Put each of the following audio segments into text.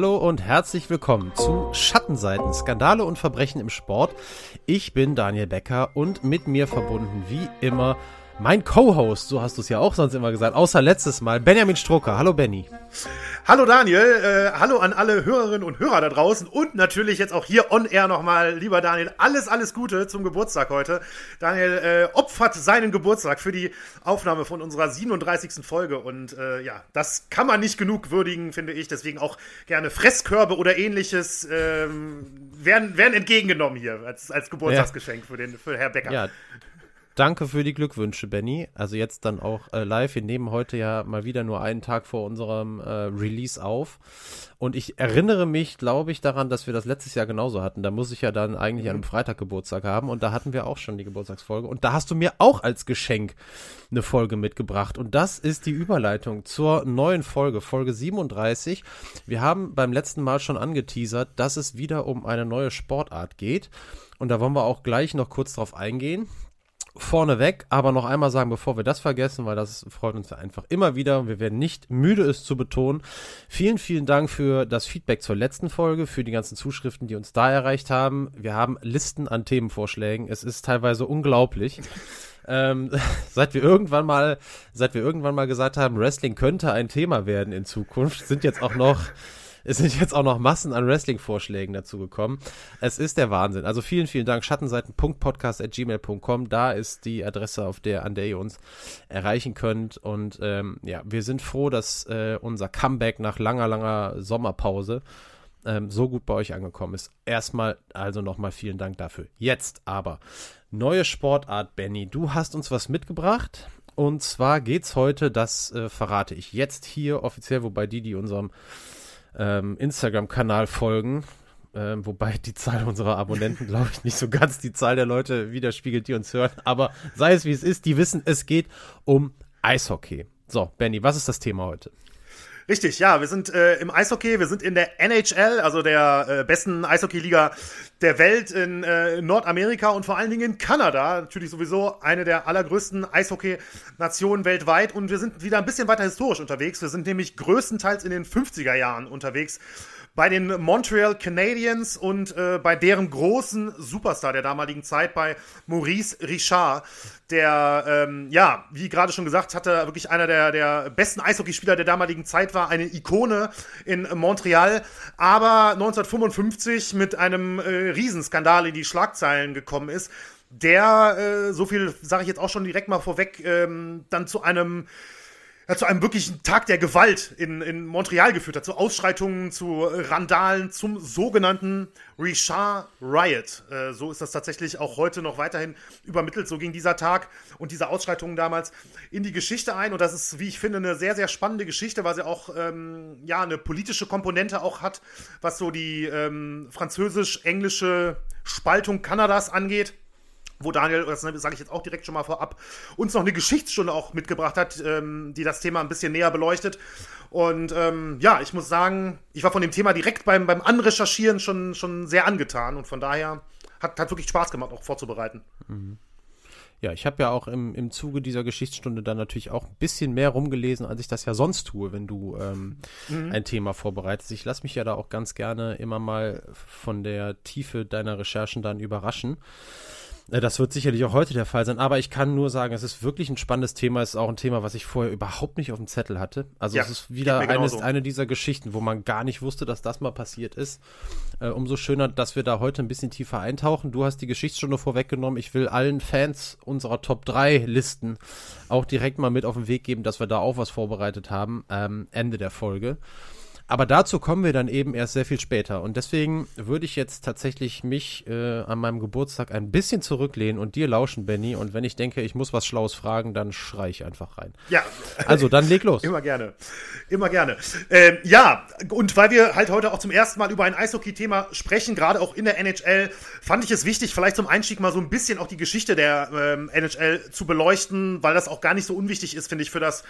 Hallo und herzlich willkommen zu Schattenseiten, Skandale und Verbrechen im Sport. Ich bin Daniel Becker und mit mir verbunden wie immer mein Co-Host, so hast du es ja auch sonst immer gesagt, außer letztes Mal, Benjamin Strucker. Hallo Benny. Hallo Daniel, äh, hallo an alle Hörerinnen und Hörer da draußen und natürlich jetzt auch hier on air nochmal, lieber Daniel, alles, alles Gute zum Geburtstag heute. Daniel äh, opfert seinen Geburtstag für die Aufnahme von unserer 37. Folge und äh, ja, das kann man nicht genug würdigen, finde ich. Deswegen auch gerne Fresskörbe oder ähnliches ähm, werden, werden entgegengenommen hier als, als Geburtstagsgeschenk ja. für, den, für Herr Becker. Ja. Danke für die Glückwünsche, Benny. Also jetzt dann auch äh, live. Wir nehmen heute ja mal wieder nur einen Tag vor unserem äh, Release auf. Und ich erinnere mich, glaube ich, daran, dass wir das letztes Jahr genauso hatten. Da muss ich ja dann eigentlich mhm. an einem Freitag Geburtstag haben. Und da hatten wir auch schon die Geburtstagsfolge. Und da hast du mir auch als Geschenk eine Folge mitgebracht. Und das ist die Überleitung zur neuen Folge, Folge 37. Wir haben beim letzten Mal schon angeteasert, dass es wieder um eine neue Sportart geht. Und da wollen wir auch gleich noch kurz drauf eingehen vorneweg, aber noch einmal sagen, bevor wir das vergessen, weil das freut uns ja einfach immer wieder. Wir werden nicht müde, es zu betonen. Vielen, vielen Dank für das Feedback zur letzten Folge, für die ganzen Zuschriften, die uns da erreicht haben. Wir haben Listen an Themenvorschlägen. Es ist teilweise unglaublich. Ähm, seit wir irgendwann mal, seit wir irgendwann mal gesagt haben, Wrestling könnte ein Thema werden in Zukunft, sind jetzt auch noch es sind jetzt auch noch Massen an Wrestling-Vorschlägen dazu gekommen. Es ist der Wahnsinn. Also vielen, vielen Dank. Schattenseiten.podcast.gmail.com. Da ist die Adresse, auf der, an der ihr uns erreichen könnt. Und ähm, ja, wir sind froh, dass äh, unser Comeback nach langer, langer Sommerpause ähm, so gut bei euch angekommen ist. Erstmal also nochmal vielen Dank dafür. Jetzt aber neue Sportart, Benny. Du hast uns was mitgebracht. Und zwar geht's heute, das äh, verrate ich jetzt hier offiziell, wobei die, die unserem ähm, Instagram-Kanal folgen. Ähm, wobei die Zahl unserer Abonnenten, glaube ich, nicht so ganz die Zahl der Leute widerspiegelt, die uns hören. Aber sei es wie es ist, die wissen, es geht um Eishockey. So, Benny, was ist das Thema heute? Richtig, ja, wir sind äh, im Eishockey, wir sind in der NHL, also der äh, besten Eishockeyliga der Welt in äh, Nordamerika und vor allen Dingen in Kanada, natürlich sowieso eine der allergrößten Eishockey-Nationen weltweit und wir sind wieder ein bisschen weiter historisch unterwegs. Wir sind nämlich größtenteils in den 50er Jahren unterwegs bei den Montreal Canadiens und äh, bei deren großen Superstar der damaligen Zeit, bei Maurice Richard, der, ähm, ja, wie gerade schon gesagt, hatte wirklich einer der, der besten Eishockeyspieler der damaligen Zeit war, eine Ikone in Montreal, aber 1955 mit einem äh, Riesenskandal in die Schlagzeilen gekommen ist, der, äh, so viel sage ich jetzt auch schon direkt mal vorweg, ähm, dann zu einem ja, zu einem wirklichen Tag der Gewalt in, in Montreal geführt hat, zu Ausschreitungen, zu Randalen, zum sogenannten Richard Riot. Äh, so ist das tatsächlich auch heute noch weiterhin übermittelt. So ging dieser Tag und diese Ausschreitungen damals in die Geschichte ein. Und das ist, wie ich finde, eine sehr, sehr spannende Geschichte, weil sie auch ähm, ja, eine politische Komponente auch hat, was so die ähm, französisch-englische Spaltung Kanadas angeht wo Daniel, das sage ich jetzt auch direkt schon mal vorab, uns noch eine Geschichtsstunde auch mitgebracht hat, ähm, die das Thema ein bisschen näher beleuchtet. Und ähm, ja, ich muss sagen, ich war von dem Thema direkt beim, beim Anrecherchieren schon, schon sehr angetan und von daher hat, hat wirklich Spaß gemacht, auch vorzubereiten. Mhm. Ja, ich habe ja auch im, im Zuge dieser Geschichtsstunde dann natürlich auch ein bisschen mehr rumgelesen, als ich das ja sonst tue, wenn du ähm, mhm. ein Thema vorbereitest. Ich lasse mich ja da auch ganz gerne immer mal von der Tiefe deiner Recherchen dann überraschen. Äh, das wird sicherlich auch heute der Fall sein, aber ich kann nur sagen, es ist wirklich ein spannendes Thema. Es ist auch ein Thema, was ich vorher überhaupt nicht auf dem Zettel hatte. Also ja, es ist wieder eines, eine dieser Geschichten, wo man gar nicht wusste, dass das mal passiert ist. Äh, umso schöner, dass wir da heute ein bisschen tiefer eintauchen. Du hast die Geschichtsstunde vorweggenommen. Ich will allen Fans unserer Top 3 Listen auch direkt mal mit auf den Weg geben, dass wir da auch was vorbereitet haben. Ähm, Ende der Folge. Aber dazu kommen wir dann eben erst sehr viel später. Und deswegen würde ich jetzt tatsächlich mich äh, an meinem Geburtstag ein bisschen zurücklehnen und dir lauschen, Benny. Und wenn ich denke, ich muss was Schlaues fragen, dann schrei ich einfach rein. Ja. Also, dann leg los. Immer gerne. Immer gerne. Ähm, ja, und weil wir halt heute auch zum ersten Mal über ein Eishockey-Thema sprechen, gerade auch in der NHL, fand ich es wichtig, vielleicht zum Einstieg mal so ein bisschen auch die Geschichte der ähm, NHL zu beleuchten, weil das auch gar nicht so unwichtig ist, finde ich, für das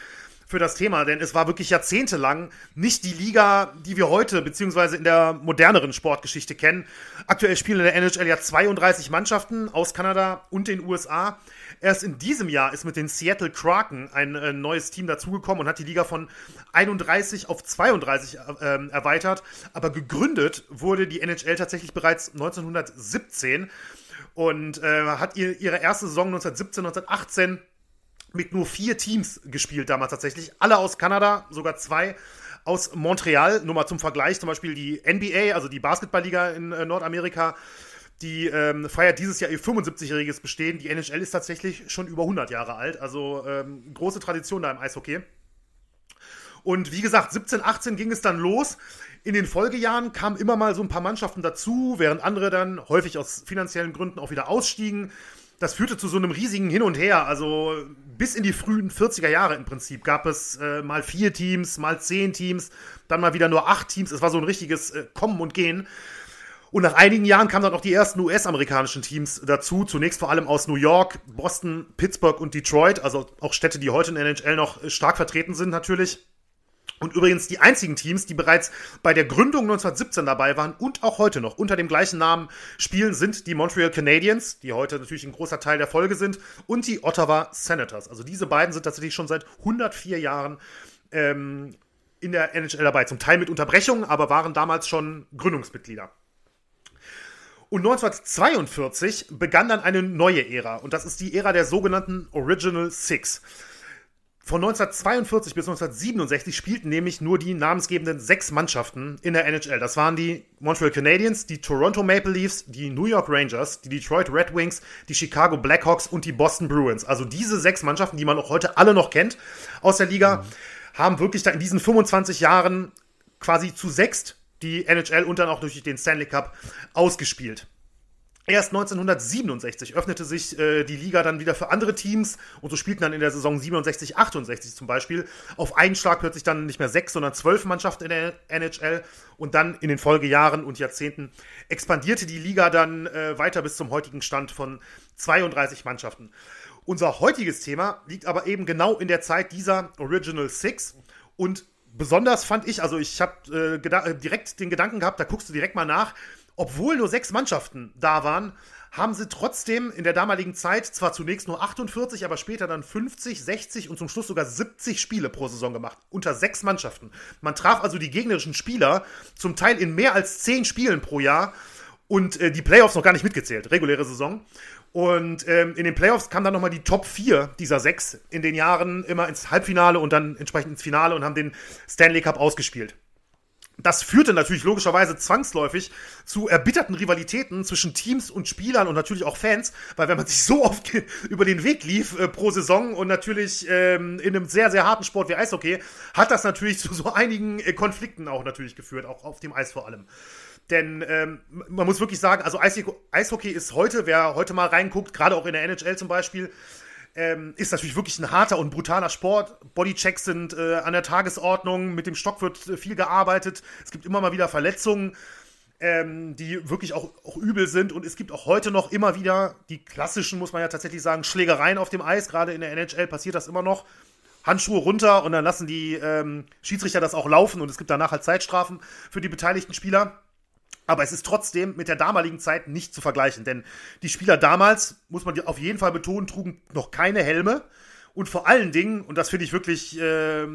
für das Thema, denn es war wirklich jahrzehntelang nicht die Liga, die wir heute beziehungsweise in der moderneren Sportgeschichte kennen. Aktuell spielen in der NHL ja 32 Mannschaften aus Kanada und den USA. Erst in diesem Jahr ist mit den Seattle Kraken ein äh, neues Team dazugekommen und hat die Liga von 31 auf 32 äh, erweitert. Aber gegründet wurde die NHL tatsächlich bereits 1917 und äh, hat ihr, ihre erste Saison 1917, 1918 mit nur vier Teams gespielt damals tatsächlich. Alle aus Kanada, sogar zwei aus Montreal. Nur mal zum Vergleich, zum Beispiel die NBA, also die Basketballliga in äh, Nordamerika, die ähm, feiert dieses Jahr ihr 75-jähriges Bestehen. Die NHL ist tatsächlich schon über 100 Jahre alt, also ähm, große Tradition da im Eishockey. Und wie gesagt, 17, 18 ging es dann los. In den Folgejahren kamen immer mal so ein paar Mannschaften dazu, während andere dann häufig aus finanziellen Gründen auch wieder ausstiegen das führte zu so einem riesigen Hin und Her. Also bis in die frühen 40er Jahre im Prinzip gab es äh, mal vier Teams, mal zehn Teams, dann mal wieder nur acht Teams. Es war so ein richtiges äh, Kommen und Gehen. Und nach einigen Jahren kamen dann auch die ersten US-amerikanischen Teams dazu. Zunächst vor allem aus New York, Boston, Pittsburgh und Detroit. Also auch Städte, die heute in der NHL noch stark vertreten sind natürlich. Und übrigens die einzigen Teams, die bereits bei der Gründung 1917 dabei waren und auch heute noch unter dem gleichen Namen spielen, sind die Montreal Canadiens, die heute natürlich ein großer Teil der Folge sind, und die Ottawa Senators. Also diese beiden sind tatsächlich schon seit 104 Jahren ähm, in der NHL dabei. Zum Teil mit Unterbrechungen, aber waren damals schon Gründungsmitglieder. Und 1942 begann dann eine neue Ära. Und das ist die Ära der sogenannten Original Six. Von 1942 bis 1967 spielten nämlich nur die namensgebenden sechs Mannschaften in der NHL. Das waren die Montreal Canadiens, die Toronto Maple Leafs, die New York Rangers, die Detroit Red Wings, die Chicago Blackhawks und die Boston Bruins. Also diese sechs Mannschaften, die man auch heute alle noch kennt aus der Liga, mhm. haben wirklich da in diesen 25 Jahren quasi zu sechst die NHL und dann auch durch den Stanley Cup ausgespielt. Erst 1967 öffnete sich äh, die Liga dann wieder für andere Teams und so spielten dann in der Saison 67, 68 zum Beispiel auf einen Schlag plötzlich dann nicht mehr sechs, sondern zwölf Mannschaften in der NHL und dann in den Folgejahren und Jahrzehnten expandierte die Liga dann äh, weiter bis zum heutigen Stand von 32 Mannschaften. Unser heutiges Thema liegt aber eben genau in der Zeit dieser Original Six und besonders fand ich, also ich habe äh, direkt den Gedanken gehabt, da guckst du direkt mal nach, obwohl nur sechs Mannschaften da waren, haben sie trotzdem in der damaligen Zeit zwar zunächst nur 48, aber später dann 50, 60 und zum Schluss sogar 70 Spiele pro Saison gemacht. Unter sechs Mannschaften. Man traf also die gegnerischen Spieler zum Teil in mehr als zehn Spielen pro Jahr und äh, die Playoffs noch gar nicht mitgezählt, reguläre Saison. Und ähm, in den Playoffs kamen dann nochmal die Top 4 dieser sechs in den Jahren immer ins Halbfinale und dann entsprechend ins Finale und haben den Stanley Cup ausgespielt. Das führte natürlich logischerweise zwangsläufig zu erbitterten Rivalitäten zwischen Teams und Spielern und natürlich auch Fans, weil wenn man sich so oft über den Weg lief äh, pro Saison und natürlich ähm, in einem sehr, sehr harten Sport wie Eishockey, hat das natürlich zu so einigen äh, Konflikten auch natürlich geführt, auch auf dem Eis vor allem. Denn ähm, man muss wirklich sagen, also Eishockey ist heute, wer heute mal reinguckt, gerade auch in der NHL zum Beispiel, ähm, ist natürlich wirklich ein harter und brutaler Sport. Bodychecks sind äh, an der Tagesordnung, mit dem Stock wird äh, viel gearbeitet. Es gibt immer mal wieder Verletzungen, ähm, die wirklich auch, auch übel sind. Und es gibt auch heute noch immer wieder die klassischen, muss man ja tatsächlich sagen, Schlägereien auf dem Eis. Gerade in der NHL passiert das immer noch. Handschuhe runter und dann lassen die ähm, Schiedsrichter das auch laufen und es gibt danach halt Zeitstrafen für die beteiligten Spieler. Aber es ist trotzdem mit der damaligen Zeit nicht zu vergleichen, denn die Spieler damals, muss man auf jeden Fall betonen, trugen noch keine Helme. Und vor allen Dingen, und das finde ich wirklich äh,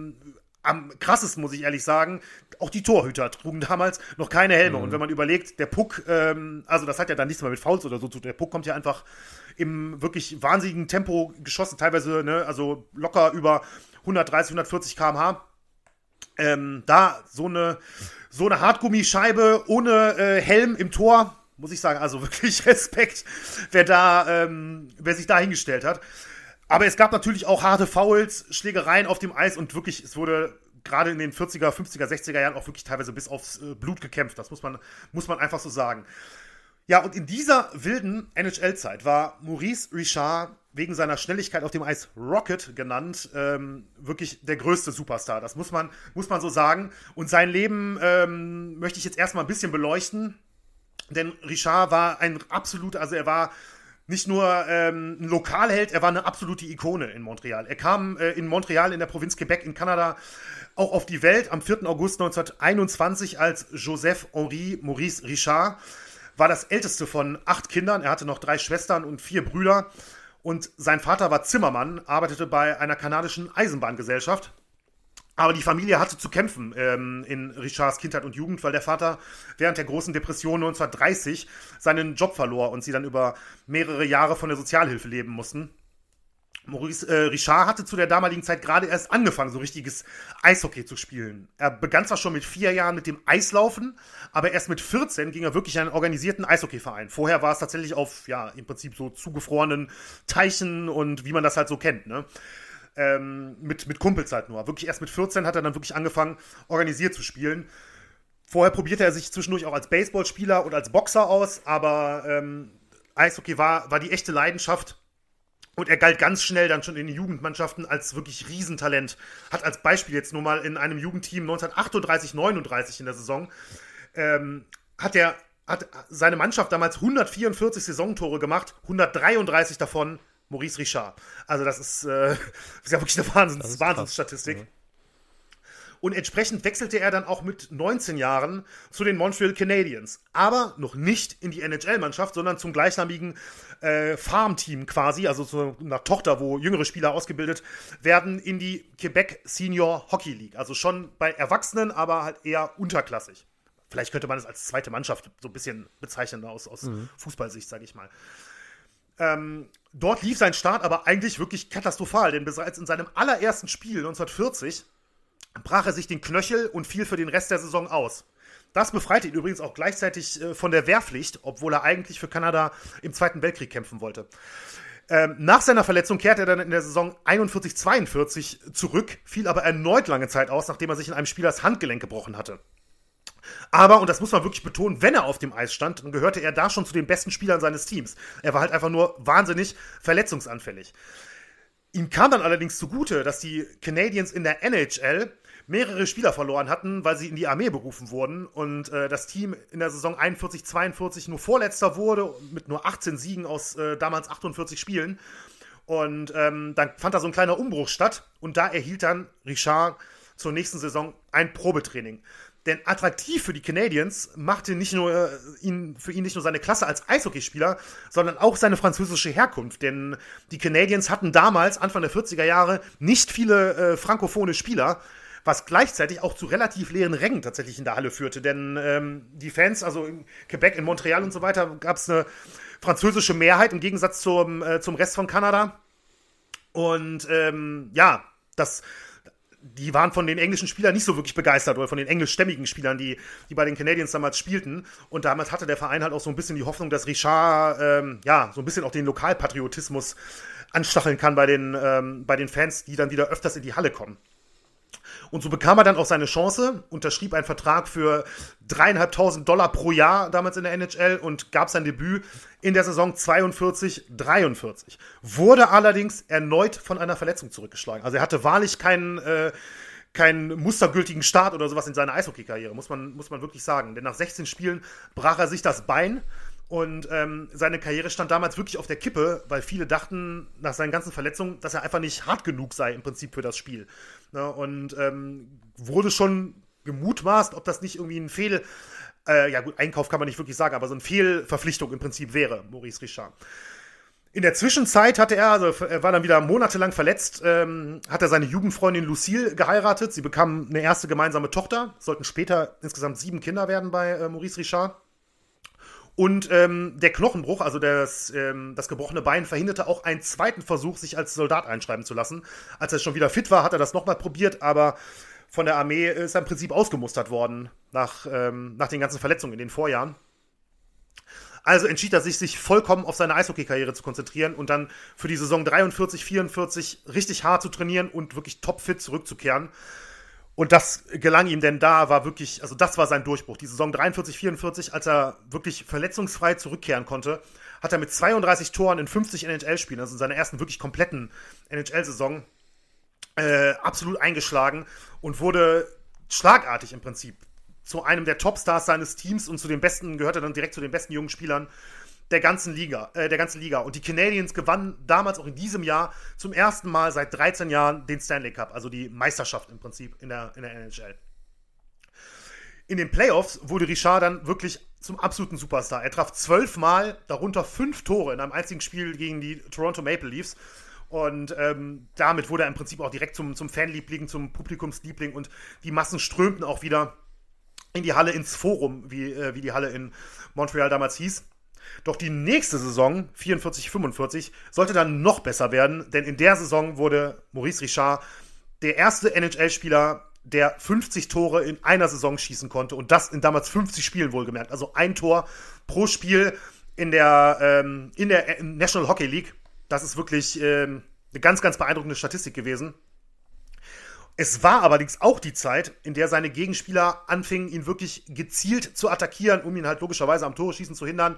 am krassesten, muss ich ehrlich sagen, auch die Torhüter trugen damals noch keine Helme. Mhm. Und wenn man überlegt, der Puck, ähm, also das hat ja dann nichts mehr mit Fouls oder so zu Der Puck kommt ja einfach im wirklich wahnsinnigen Tempo geschossen, teilweise, ne, also locker über 130, 140 km/h. Ähm, da so eine so eine Hartgummischeibe ohne äh, Helm im Tor, muss ich sagen, also wirklich Respekt, wer da, ähm, wer sich da hingestellt hat. Aber es gab natürlich auch harte Fouls, Schlägereien auf dem Eis und wirklich, es wurde gerade in den 40er, 50er, 60er Jahren auch wirklich teilweise bis aufs äh, Blut gekämpft. Das muss man, muss man einfach so sagen. Ja, und in dieser wilden NHL-Zeit war Maurice Richard wegen seiner Schnelligkeit auf dem Eis Rocket genannt, ähm, wirklich der größte Superstar. Das muss man, muss man so sagen. Und sein Leben ähm, möchte ich jetzt erstmal ein bisschen beleuchten. Denn Richard war ein absoluter, also er war nicht nur ähm, ein Lokalheld, er war eine absolute Ikone in Montreal. Er kam äh, in Montreal in der Provinz Quebec in Kanada auch auf die Welt am 4. August 1921 als Joseph Henri Maurice Richard. War das älteste von acht Kindern. Er hatte noch drei Schwestern und vier Brüder. Und sein Vater war Zimmermann, arbeitete bei einer kanadischen Eisenbahngesellschaft. Aber die Familie hatte zu kämpfen ähm, in Richards Kindheit und Jugend, weil der Vater während der großen Depression 1930 seinen Job verlor und sie dann über mehrere Jahre von der Sozialhilfe leben mussten. Maurice äh, Richard hatte zu der damaligen Zeit gerade erst angefangen, so richtiges Eishockey zu spielen. Er begann zwar schon mit vier Jahren mit dem Eislaufen, aber erst mit 14 ging er wirklich in einen organisierten Eishockeyverein. Vorher war es tatsächlich auf, ja, im Prinzip so zugefrorenen Teichen und wie man das halt so kennt, ne? ähm, mit, mit Kumpels halt nur. Wirklich erst mit 14 hat er dann wirklich angefangen, organisiert zu spielen. Vorher probierte er sich zwischendurch auch als Baseballspieler und als Boxer aus, aber ähm, Eishockey war, war die echte Leidenschaft. Und er galt ganz schnell dann schon in den Jugendmannschaften als wirklich Riesentalent. Hat als Beispiel jetzt nur mal in einem Jugendteam 1938, 39 in der Saison, ähm, hat er hat seine Mannschaft damals 144 Saisontore gemacht, 133 davon Maurice Richard. Also das ist, äh, ist ja wirklich eine Wahnsinns, Wahnsinnsstatistik. Und entsprechend wechselte er dann auch mit 19 Jahren zu den Montreal Canadiens. Aber noch nicht in die NHL-Mannschaft, sondern zum gleichnamigen äh, Farmteam quasi, also zu einer Tochter, wo jüngere Spieler ausgebildet werden, in die Quebec Senior Hockey League. Also schon bei Erwachsenen, aber halt eher unterklassig. Vielleicht könnte man es als zweite Mannschaft so ein bisschen bezeichnen aus, aus mhm. Fußballsicht, sage ich mal. Ähm, dort lief sein Start aber eigentlich wirklich katastrophal, denn bereits in seinem allerersten Spiel 1940 brach er sich den Knöchel und fiel für den Rest der Saison aus. Das befreite ihn übrigens auch gleichzeitig äh, von der Wehrpflicht, obwohl er eigentlich für Kanada im Zweiten Weltkrieg kämpfen wollte. Ähm, nach seiner Verletzung kehrte er dann in der Saison 41-42 zurück, fiel aber erneut lange Zeit aus, nachdem er sich in einem Spiel das Handgelenk gebrochen hatte. Aber, und das muss man wirklich betonen, wenn er auf dem Eis stand, dann gehörte er da schon zu den besten Spielern seines Teams. Er war halt einfach nur wahnsinnig verletzungsanfällig. Ihm kam dann allerdings zugute, dass die Canadiens in der NHL mehrere Spieler verloren hatten, weil sie in die Armee berufen wurden und äh, das Team in der Saison 41-42 nur Vorletzter wurde mit nur 18 Siegen aus äh, damals 48 Spielen. Und ähm, dann fand da so ein kleiner Umbruch statt und da erhielt dann Richard zur nächsten Saison ein Probetraining. Denn attraktiv für die Canadiens machte nicht nur äh, ihn, für ihn nicht nur seine Klasse als Eishockeyspieler, sondern auch seine französische Herkunft. Denn die Canadiens hatten damals, Anfang der 40er Jahre, nicht viele äh, frankophone Spieler, was gleichzeitig auch zu relativ leeren Rängen tatsächlich in der Halle führte. Denn ähm, die Fans, also in Quebec, in Montreal und so weiter, gab es eine französische Mehrheit im Gegensatz zum, äh, zum Rest von Kanada. Und ähm, ja, das die waren von den englischen Spielern nicht so wirklich begeistert oder von den englischstämmigen Spielern, die, die bei den Canadiens damals spielten. Und damals hatte der Verein halt auch so ein bisschen die Hoffnung, dass Richard ähm, ja so ein bisschen auch den Lokalpatriotismus anstacheln kann bei den, ähm, bei den Fans, die dann wieder öfters in die Halle kommen. Und so bekam er dann auch seine Chance, unterschrieb einen Vertrag für dreieinhalbtausend Dollar pro Jahr damals in der NHL und gab sein Debüt in der Saison 42-43. Wurde allerdings erneut von einer Verletzung zurückgeschlagen. Also er hatte wahrlich keinen, äh, keinen mustergültigen Start oder sowas in seiner Eishockey-Karriere, muss man, muss man wirklich sagen. Denn nach 16 Spielen brach er sich das Bein und ähm, seine Karriere stand damals wirklich auf der Kippe, weil viele dachten nach seinen ganzen Verletzungen, dass er einfach nicht hart genug sei im Prinzip für das Spiel. Ne? Und ähm, wurde schon gemutmaßt, ob das nicht irgendwie ein Fehl, äh, ja gut, Einkauf kann man nicht wirklich sagen, aber so eine Fehlverpflichtung im Prinzip wäre, Maurice Richard. In der Zwischenzeit hatte er, also er war dann wieder monatelang verletzt, ähm, hat er seine Jugendfreundin Lucille geheiratet. Sie bekamen eine erste gemeinsame Tochter, sollten später insgesamt sieben Kinder werden bei äh, Maurice Richard. Und ähm, der Knochenbruch, also das, ähm, das gebrochene Bein, verhinderte auch einen zweiten Versuch, sich als Soldat einschreiben zu lassen. Als er schon wieder fit war, hat er das nochmal probiert, aber von der Armee ist er im Prinzip ausgemustert worden nach, ähm, nach den ganzen Verletzungen in den Vorjahren. Also entschied er sich, sich vollkommen auf seine Eishockey-Karriere zu konzentrieren und dann für die Saison 43, 44 richtig hart zu trainieren und wirklich topfit zurückzukehren. Und das gelang ihm, denn da war wirklich, also das war sein Durchbruch. Die Saison 43, 44, als er wirklich verletzungsfrei zurückkehren konnte, hat er mit 32 Toren in 50 NHL-Spielen, also in seiner ersten wirklich kompletten NHL-Saison, äh, absolut eingeschlagen und wurde schlagartig im Prinzip zu einem der Topstars seines Teams und zu den besten, gehörte dann direkt zu den besten jungen Spielern der ganzen Liga, äh, der ganzen Liga. Und die Canadiens gewannen damals auch in diesem Jahr zum ersten Mal seit 13 Jahren den Stanley Cup, also die Meisterschaft im Prinzip in der, in der NHL. In den Playoffs wurde Richard dann wirklich zum absoluten Superstar. Er traf zwölfmal, darunter fünf Tore in einem einzigen Spiel gegen die Toronto Maple Leafs. Und ähm, damit wurde er im Prinzip auch direkt zum, zum Fanliebling, zum Publikumsliebling und die Massen strömten auch wieder in die Halle ins Forum, wie, äh, wie die Halle in Montreal damals hieß. Doch die nächste Saison, 44-45, sollte dann noch besser werden, denn in der Saison wurde Maurice Richard der erste NHL-Spieler, der 50 Tore in einer Saison schießen konnte und das in damals 50 Spielen wohlgemerkt. Also ein Tor pro Spiel in der, ähm, in der National Hockey League. Das ist wirklich ähm, eine ganz, ganz beeindruckende Statistik gewesen. Es war allerdings auch die Zeit, in der seine Gegenspieler anfingen, ihn wirklich gezielt zu attackieren, um ihn halt logischerweise am Tore schießen zu hindern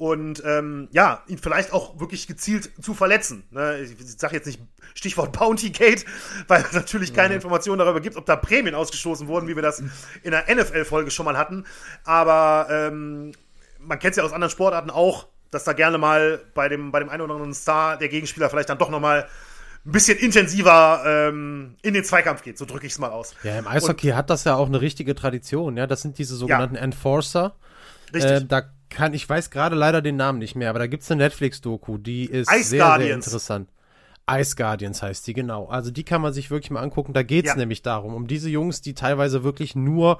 und ähm, ja, ihn vielleicht auch wirklich gezielt zu verletzen. Ne? Ich, sage jetzt nicht Stichwort Bounty Gate, weil es natürlich keine ja. Informationen darüber gibt, ob da Prämien ausgestoßen wurden, wie wir das in der NFL-Folge schon mal hatten. Aber ähm, man kennt es ja aus anderen Sportarten auch, dass da gerne mal bei dem, bei dem einen oder anderen Star der Gegenspieler vielleicht dann doch nochmal ein bisschen intensiver ähm, in den Zweikampf geht, so drücke ich es mal aus. Ja, im Eishockey Und, hat das ja auch eine richtige Tradition, ja. Das sind diese sogenannten ja. Enforcer. Richtig. Äh, da kann, ich weiß gerade leider den Namen nicht mehr, aber da gibt es eine Netflix-Doku, die ist Ice sehr, Guardians. sehr interessant. Ice Guardians heißt die, genau. Also die kann man sich wirklich mal angucken. Da geht es ja. nämlich darum, um diese Jungs, die teilweise wirklich nur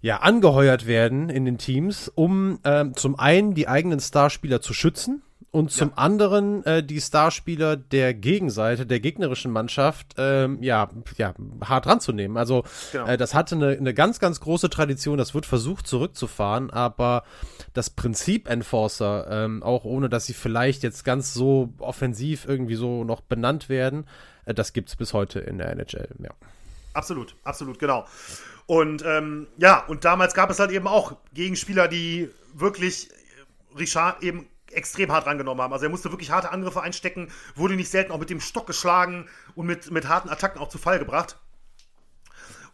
ja, angeheuert werden in den Teams, um ähm, zum einen die eigenen Starspieler zu schützen und zum ja. anderen äh, die Starspieler der Gegenseite, der gegnerischen Mannschaft, ähm, ja, ja, hart ranzunehmen. Also genau. äh, das hatte eine, eine ganz, ganz große Tradition, das wird versucht zurückzufahren, aber das Prinzip Enforcer, ähm, auch ohne dass sie vielleicht jetzt ganz so offensiv irgendwie so noch benannt werden, äh, das gibt's bis heute in der NHL, ja. Absolut, absolut, genau. Und ähm, ja, und damals gab es halt eben auch Gegenspieler, die wirklich Richard eben extrem hart rangenommen haben. Also er musste wirklich harte Angriffe einstecken, wurde nicht selten auch mit dem Stock geschlagen und mit, mit harten Attacken auch zu Fall gebracht.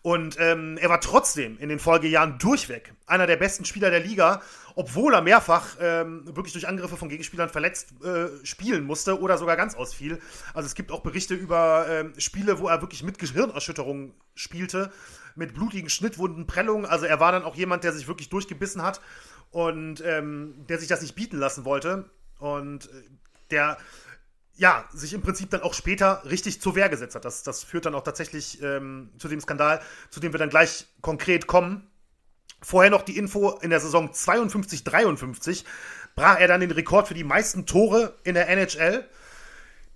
Und ähm, er war trotzdem in den Folgejahren durchweg einer der besten Spieler der Liga, obwohl er mehrfach ähm, wirklich durch Angriffe von Gegenspielern verletzt äh, spielen musste oder sogar ganz ausfiel. Also es gibt auch Berichte über ähm, Spiele, wo er wirklich mit Gehirnerschütterungen spielte, mit blutigen Schnittwunden, Prellungen. Also er war dann auch jemand, der sich wirklich durchgebissen hat und ähm, der sich das nicht bieten lassen wollte und äh, der ja, sich im Prinzip dann auch später richtig zur Wehr gesetzt hat. Das, das führt dann auch tatsächlich ähm, zu dem Skandal, zu dem wir dann gleich konkret kommen. Vorher noch die Info, in der Saison 52-53 brach er dann den Rekord für die meisten Tore in der NHL.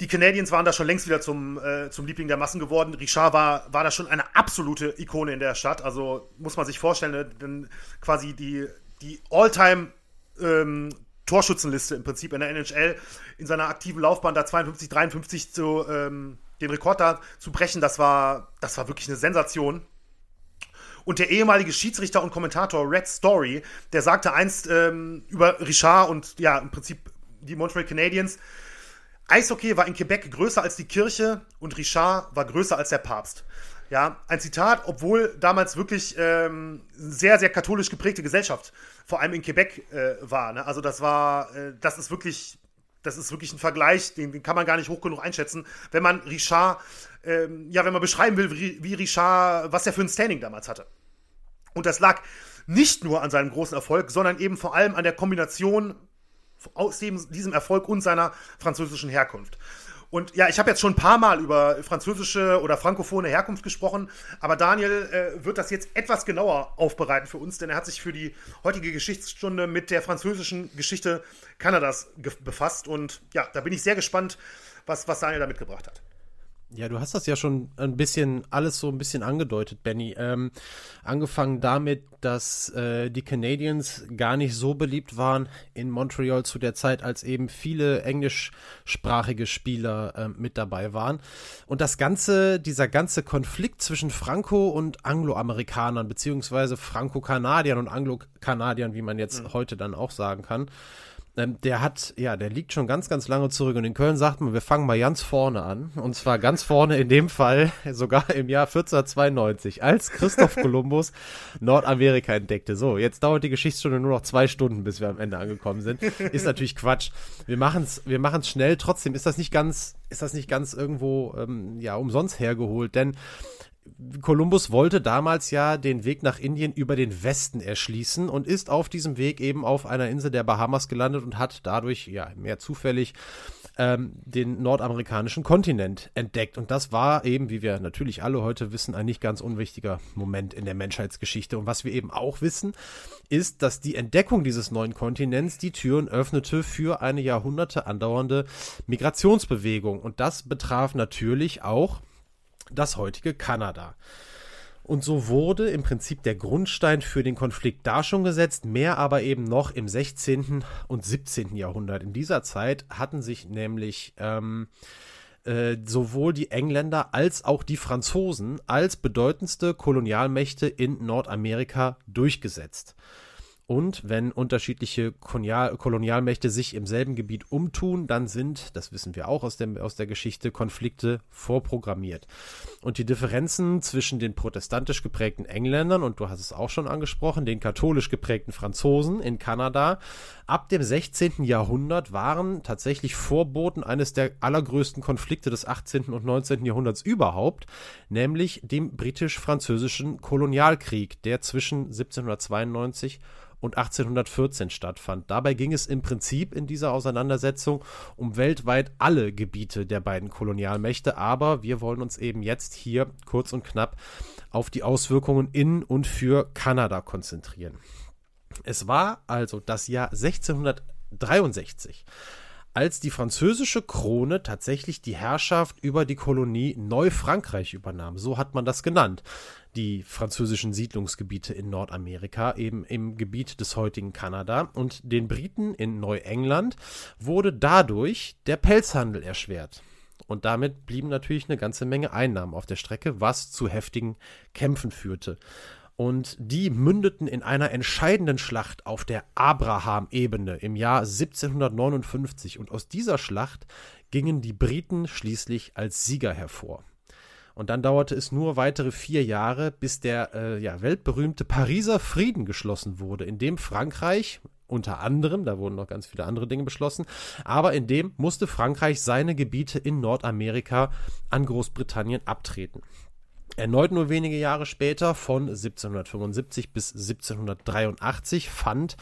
Die Canadiens waren da schon längst wieder zum, äh, zum Liebling der Massen geworden. Richard war, war da schon eine absolute Ikone in der Stadt. Also muss man sich vorstellen, ne, denn quasi die, die All-Time ähm, Torschützenliste im Prinzip in der NHL in seiner aktiven Laufbahn da 52, 53 zu, ähm, den Rekord da zu brechen, das war, das war wirklich eine Sensation. Und der ehemalige Schiedsrichter und Kommentator Red Story, der sagte einst ähm, über Richard und ja, im Prinzip die Montreal Canadiens, Eishockey war in Quebec größer als die Kirche und Richard war größer als der Papst. Ja, ein Zitat, obwohl damals wirklich ähm, sehr, sehr katholisch geprägte Gesellschaft, vor allem in Quebec, äh, war. Ne? Also das war, äh, das ist wirklich, das ist wirklich ein Vergleich, den, den, kann man gar nicht hoch genug einschätzen, wenn man Richard, ähm, ja, wenn man beschreiben will, wie, Richard, was er für ein Standing damals hatte. Und das lag nicht nur an seinem großen Erfolg, sondern eben vor allem an der Kombination aus diesem Erfolg und seiner französischen Herkunft. Und ja, ich habe jetzt schon ein paar Mal über französische oder frankophone Herkunft gesprochen, aber Daniel äh, wird das jetzt etwas genauer aufbereiten für uns, denn er hat sich für die heutige Geschichtsstunde mit der französischen Geschichte Kanadas befasst. Und ja, da bin ich sehr gespannt, was, was Daniel da mitgebracht hat. Ja, du hast das ja schon ein bisschen, alles so ein bisschen angedeutet, Benny. Ähm, angefangen damit, dass äh, die Canadiens gar nicht so beliebt waren in Montreal zu der Zeit, als eben viele englischsprachige Spieler äh, mit dabei waren. Und das ganze, dieser ganze Konflikt zwischen Franco- und Angloamerikanern, beziehungsweise Franco-Kanadiern und Anglo-Kanadiern, wie man jetzt mhm. heute dann auch sagen kann, ähm, der hat, ja, der liegt schon ganz, ganz lange zurück. Und in Köln sagt man, wir fangen mal ganz vorne an. Und zwar ganz vorne in dem Fall, sogar im Jahr 1492, als Christoph Kolumbus Nordamerika entdeckte. So, jetzt dauert die Geschichtsstunde nur noch zwei Stunden, bis wir am Ende angekommen sind. Ist natürlich Quatsch. Wir machen es wir machen's schnell. Trotzdem ist das nicht ganz, ist das nicht ganz irgendwo, ähm, ja, umsonst hergeholt. Denn Kolumbus wollte damals ja den Weg nach Indien über den Westen erschließen und ist auf diesem Weg eben auf einer Insel der Bahamas gelandet und hat dadurch, ja, mehr zufällig ähm, den nordamerikanischen Kontinent entdeckt. Und das war eben, wie wir natürlich alle heute wissen, ein nicht ganz unwichtiger Moment in der Menschheitsgeschichte. Und was wir eben auch wissen, ist, dass die Entdeckung dieses neuen Kontinents die Türen öffnete für eine Jahrhunderte andauernde Migrationsbewegung. Und das betraf natürlich auch das heutige Kanada. Und so wurde im Prinzip der Grundstein für den Konflikt da schon gesetzt, mehr aber eben noch im 16. und 17. Jahrhundert. In dieser Zeit hatten sich nämlich ähm, äh, sowohl die Engländer als auch die Franzosen als bedeutendste Kolonialmächte in Nordamerika durchgesetzt. Und wenn unterschiedliche Kolonial Kolonialmächte sich im selben Gebiet umtun, dann sind, das wissen wir auch aus, dem, aus der Geschichte, Konflikte vorprogrammiert. Und die Differenzen zwischen den protestantisch geprägten Engländern und du hast es auch schon angesprochen, den katholisch geprägten Franzosen in Kanada ab dem 16. Jahrhundert waren tatsächlich Vorboten eines der allergrößten Konflikte des 18. und 19. Jahrhunderts überhaupt, nämlich dem britisch-französischen Kolonialkrieg, der zwischen 1792 und 1814 stattfand. Dabei ging es im Prinzip in dieser Auseinandersetzung um weltweit alle Gebiete der beiden Kolonialmächte, aber wir wollen uns eben jetzt hier kurz und knapp auf die Auswirkungen in und für Kanada konzentrieren. Es war also das Jahr 1663 als die französische Krone tatsächlich die Herrschaft über die Kolonie Neufrankreich übernahm. So hat man das genannt. Die französischen Siedlungsgebiete in Nordamerika, eben im Gebiet des heutigen Kanada. Und den Briten in Neuengland wurde dadurch der Pelzhandel erschwert. Und damit blieben natürlich eine ganze Menge Einnahmen auf der Strecke, was zu heftigen Kämpfen führte. Und die mündeten in einer entscheidenden Schlacht auf der Abraham-Ebene im Jahr 1759. Und aus dieser Schlacht gingen die Briten schließlich als Sieger hervor. Und dann dauerte es nur weitere vier Jahre, bis der äh, ja, weltberühmte Pariser Frieden geschlossen wurde, in dem Frankreich unter anderem, da wurden noch ganz viele andere Dinge beschlossen, aber in dem musste Frankreich seine Gebiete in Nordamerika an Großbritannien abtreten. Erneut nur wenige Jahre später, von 1775 bis 1783, fand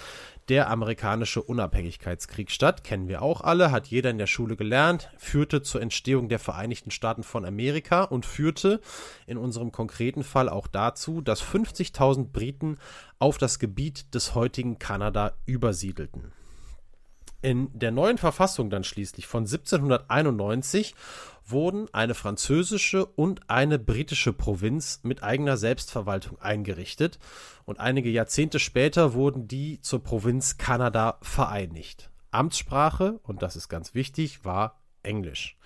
der amerikanische Unabhängigkeitskrieg statt. Kennen wir auch alle, hat jeder in der Schule gelernt, führte zur Entstehung der Vereinigten Staaten von Amerika und führte in unserem konkreten Fall auch dazu, dass 50.000 Briten auf das Gebiet des heutigen Kanada übersiedelten. In der neuen Verfassung dann schließlich von 1791 wurden eine französische und eine britische Provinz mit eigener Selbstverwaltung eingerichtet und einige Jahrzehnte später wurden die zur Provinz Kanada vereinigt. Amtssprache, und das ist ganz wichtig, war Englisch.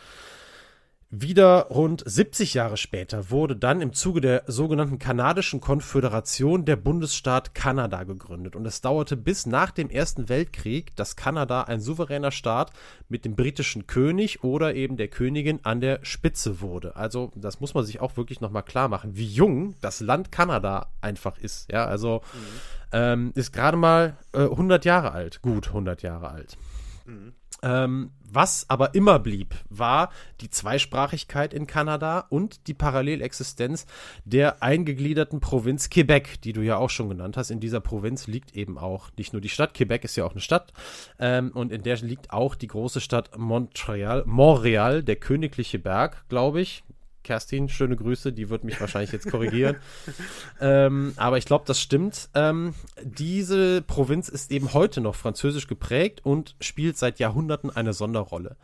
Wieder rund 70 Jahre später wurde dann im Zuge der sogenannten kanadischen Konföderation der Bundesstaat Kanada gegründet. Und es dauerte bis nach dem Ersten Weltkrieg, dass Kanada ein souveräner Staat mit dem britischen König oder eben der Königin an der Spitze wurde. Also das muss man sich auch wirklich nochmal klar machen, wie jung das Land Kanada einfach ist. Ja, also mhm. ähm, ist gerade mal äh, 100 Jahre alt, gut 100 Jahre alt. Mhm. Ähm, was aber immer blieb, war die Zweisprachigkeit in Kanada und die Parallelexistenz der eingegliederten Provinz Quebec, die du ja auch schon genannt hast. In dieser Provinz liegt eben auch nicht nur die Stadt, Quebec ist ja auch eine Stadt, ähm, und in der liegt auch die große Stadt Montreal, Montreal, der königliche Berg, glaube ich. Kerstin, schöne Grüße, die wird mich wahrscheinlich jetzt korrigieren. ähm, aber ich glaube, das stimmt. Ähm, diese Provinz ist eben heute noch französisch geprägt und spielt seit Jahrhunderten eine Sonderrolle.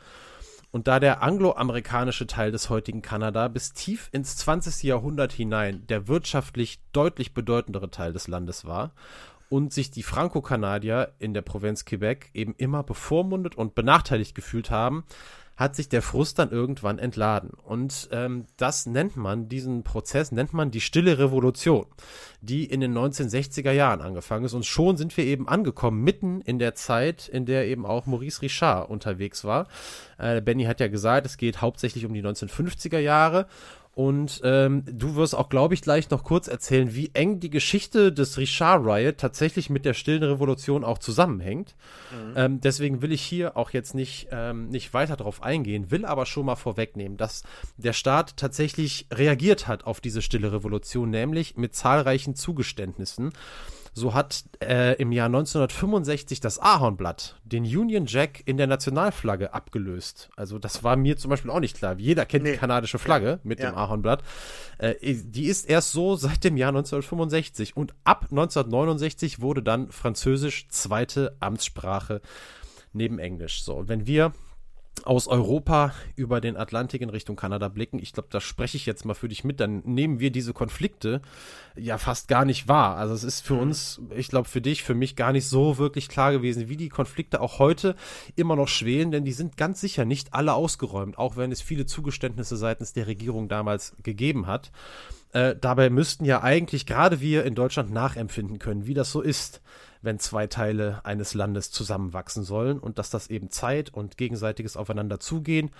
Und da der angloamerikanische Teil des heutigen Kanada bis tief ins 20. Jahrhundert hinein der wirtschaftlich deutlich bedeutendere Teil des Landes war und sich die Franco-Kanadier in der Provinz Quebec eben immer bevormundet und benachteiligt gefühlt haben, hat sich der Frust dann irgendwann entladen. Und ähm, das nennt man, diesen Prozess nennt man die stille Revolution, die in den 1960er Jahren angefangen ist. Und schon sind wir eben angekommen, mitten in der Zeit, in der eben auch Maurice Richard unterwegs war. Äh, Benny hat ja gesagt, es geht hauptsächlich um die 1950er Jahre. Und ähm, du wirst auch, glaube ich, gleich noch kurz erzählen, wie eng die Geschichte des Richard Riot tatsächlich mit der stillen Revolution auch zusammenhängt. Mhm. Ähm, deswegen will ich hier auch jetzt nicht, ähm, nicht weiter darauf eingehen, will aber schon mal vorwegnehmen, dass der Staat tatsächlich reagiert hat auf diese stille Revolution, nämlich mit zahlreichen Zugeständnissen. So hat äh, im Jahr 1965 das Ahornblatt den Union Jack in der Nationalflagge abgelöst. Also das war mir zum Beispiel auch nicht klar. Jeder kennt nee. die kanadische Flagge mit ja. dem Ahornblatt. Äh, die ist erst so seit dem Jahr 1965 und ab 1969 wurde dann Französisch zweite Amtssprache neben Englisch. So, und wenn wir aus Europa über den Atlantik in Richtung Kanada blicken. Ich glaube, da spreche ich jetzt mal für dich mit. Dann nehmen wir diese Konflikte ja fast gar nicht wahr. Also es ist für mhm. uns, ich glaube, für dich, für mich gar nicht so wirklich klar gewesen, wie die Konflikte auch heute immer noch schwelen, denn die sind ganz sicher nicht alle ausgeräumt, auch wenn es viele Zugeständnisse seitens der Regierung damals gegeben hat. Äh, dabei müssten ja eigentlich gerade wir in Deutschland nachempfinden können, wie das so ist wenn zwei Teile eines Landes zusammenwachsen sollen und dass das eben Zeit und gegenseitiges Aufeinander zugehen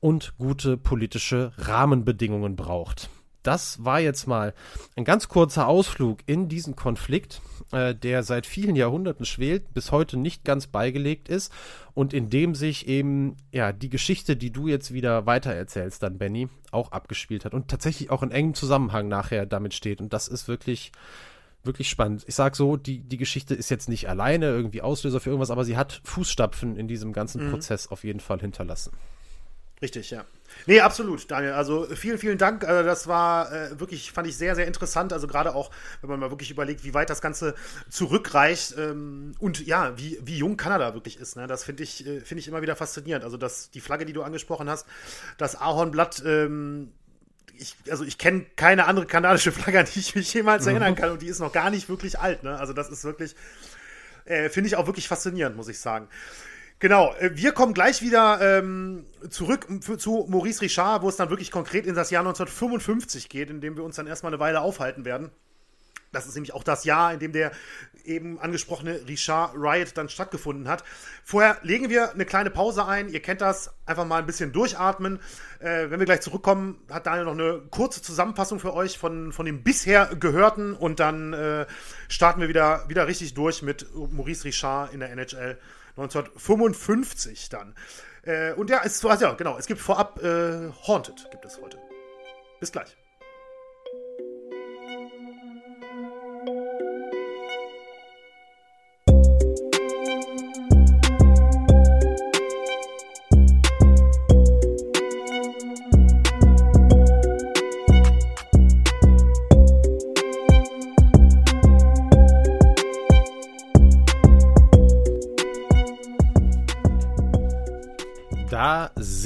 und gute politische Rahmenbedingungen braucht. Das war jetzt mal ein ganz kurzer Ausflug in diesen Konflikt, äh, der seit vielen Jahrhunderten schwelt, bis heute nicht ganz beigelegt ist und in dem sich eben ja die Geschichte, die du jetzt wieder weitererzählst, dann Benny, auch abgespielt hat und tatsächlich auch in engem Zusammenhang nachher damit steht. Und das ist wirklich wirklich spannend. Ich sag so, die, die Geschichte ist jetzt nicht alleine irgendwie Auslöser für irgendwas, aber sie hat Fußstapfen in diesem ganzen mhm. Prozess auf jeden Fall hinterlassen. Richtig, ja. Nee, absolut, Daniel. Also vielen, vielen Dank. Also, das war äh, wirklich, fand ich sehr, sehr interessant. Also gerade auch, wenn man mal wirklich überlegt, wie weit das Ganze zurückreicht ähm, und ja, wie, wie jung Kanada wirklich ist. Ne? Das finde ich, äh, finde ich immer wieder faszinierend. Also dass die Flagge, die du angesprochen hast, das Ahornblatt, ähm, ich, also ich kenne keine andere kanadische Flagge, an die ich mich jemals mhm. erinnern kann und die ist noch gar nicht wirklich alt. Ne? Also das ist wirklich, äh, finde ich auch wirklich faszinierend, muss ich sagen. Genau, äh, wir kommen gleich wieder ähm, zurück für, zu Maurice Richard, wo es dann wirklich konkret in das Jahr 1955 geht, in dem wir uns dann erstmal eine Weile aufhalten werden. Das ist nämlich auch das Jahr, in dem der eben angesprochene Richard Riot dann stattgefunden hat. Vorher legen wir eine kleine Pause ein. Ihr kennt das. Einfach mal ein bisschen durchatmen. Äh, wenn wir gleich zurückkommen, hat Daniel noch eine kurze Zusammenfassung für euch von, von dem bisher Gehörten und dann äh, starten wir wieder, wieder richtig durch mit Maurice Richard in der NHL 1955 dann. Äh, und ja, es, also ja, genau, es gibt vorab äh, Haunted, gibt es heute. Bis gleich.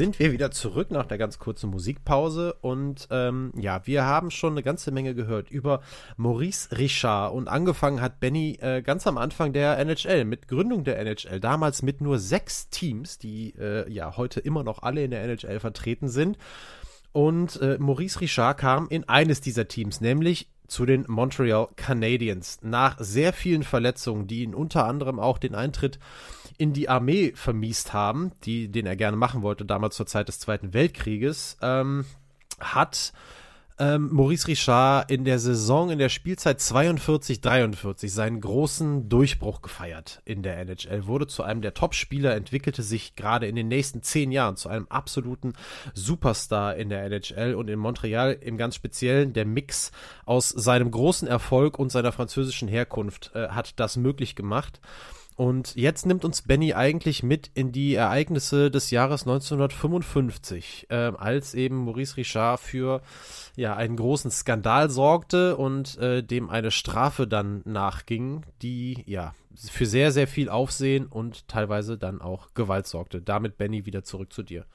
Sind wir wieder zurück nach der ganz kurzen Musikpause und ähm, ja, wir haben schon eine ganze Menge gehört über Maurice Richard und angefangen hat Benny äh, ganz am Anfang der NHL, mit Gründung der NHL, damals mit nur sechs Teams, die äh, ja heute immer noch alle in der NHL vertreten sind. Und äh, Maurice Richard kam in eines dieser Teams, nämlich zu den Montreal Canadiens. Nach sehr vielen Verletzungen, die ihn unter anderem auch den Eintritt in die Armee vermiest haben, die, den er gerne machen wollte, damals zur Zeit des Zweiten Weltkrieges, ähm, hat ähm, Maurice Richard in der Saison, in der Spielzeit 42-43 seinen großen Durchbruch gefeiert in der NHL, wurde zu einem der Top-Spieler, entwickelte sich gerade in den nächsten zehn Jahren zu einem absoluten Superstar in der NHL und in Montreal im ganz Speziellen der Mix aus seinem großen Erfolg und seiner französischen Herkunft äh, hat das möglich gemacht. Und jetzt nimmt uns Benny eigentlich mit in die Ereignisse des Jahres 1955, äh, als eben Maurice Richard für ja, einen großen Skandal sorgte und äh, dem eine Strafe dann nachging, die ja für sehr, sehr viel Aufsehen und teilweise dann auch Gewalt sorgte. Damit Benny wieder zurück zu dir.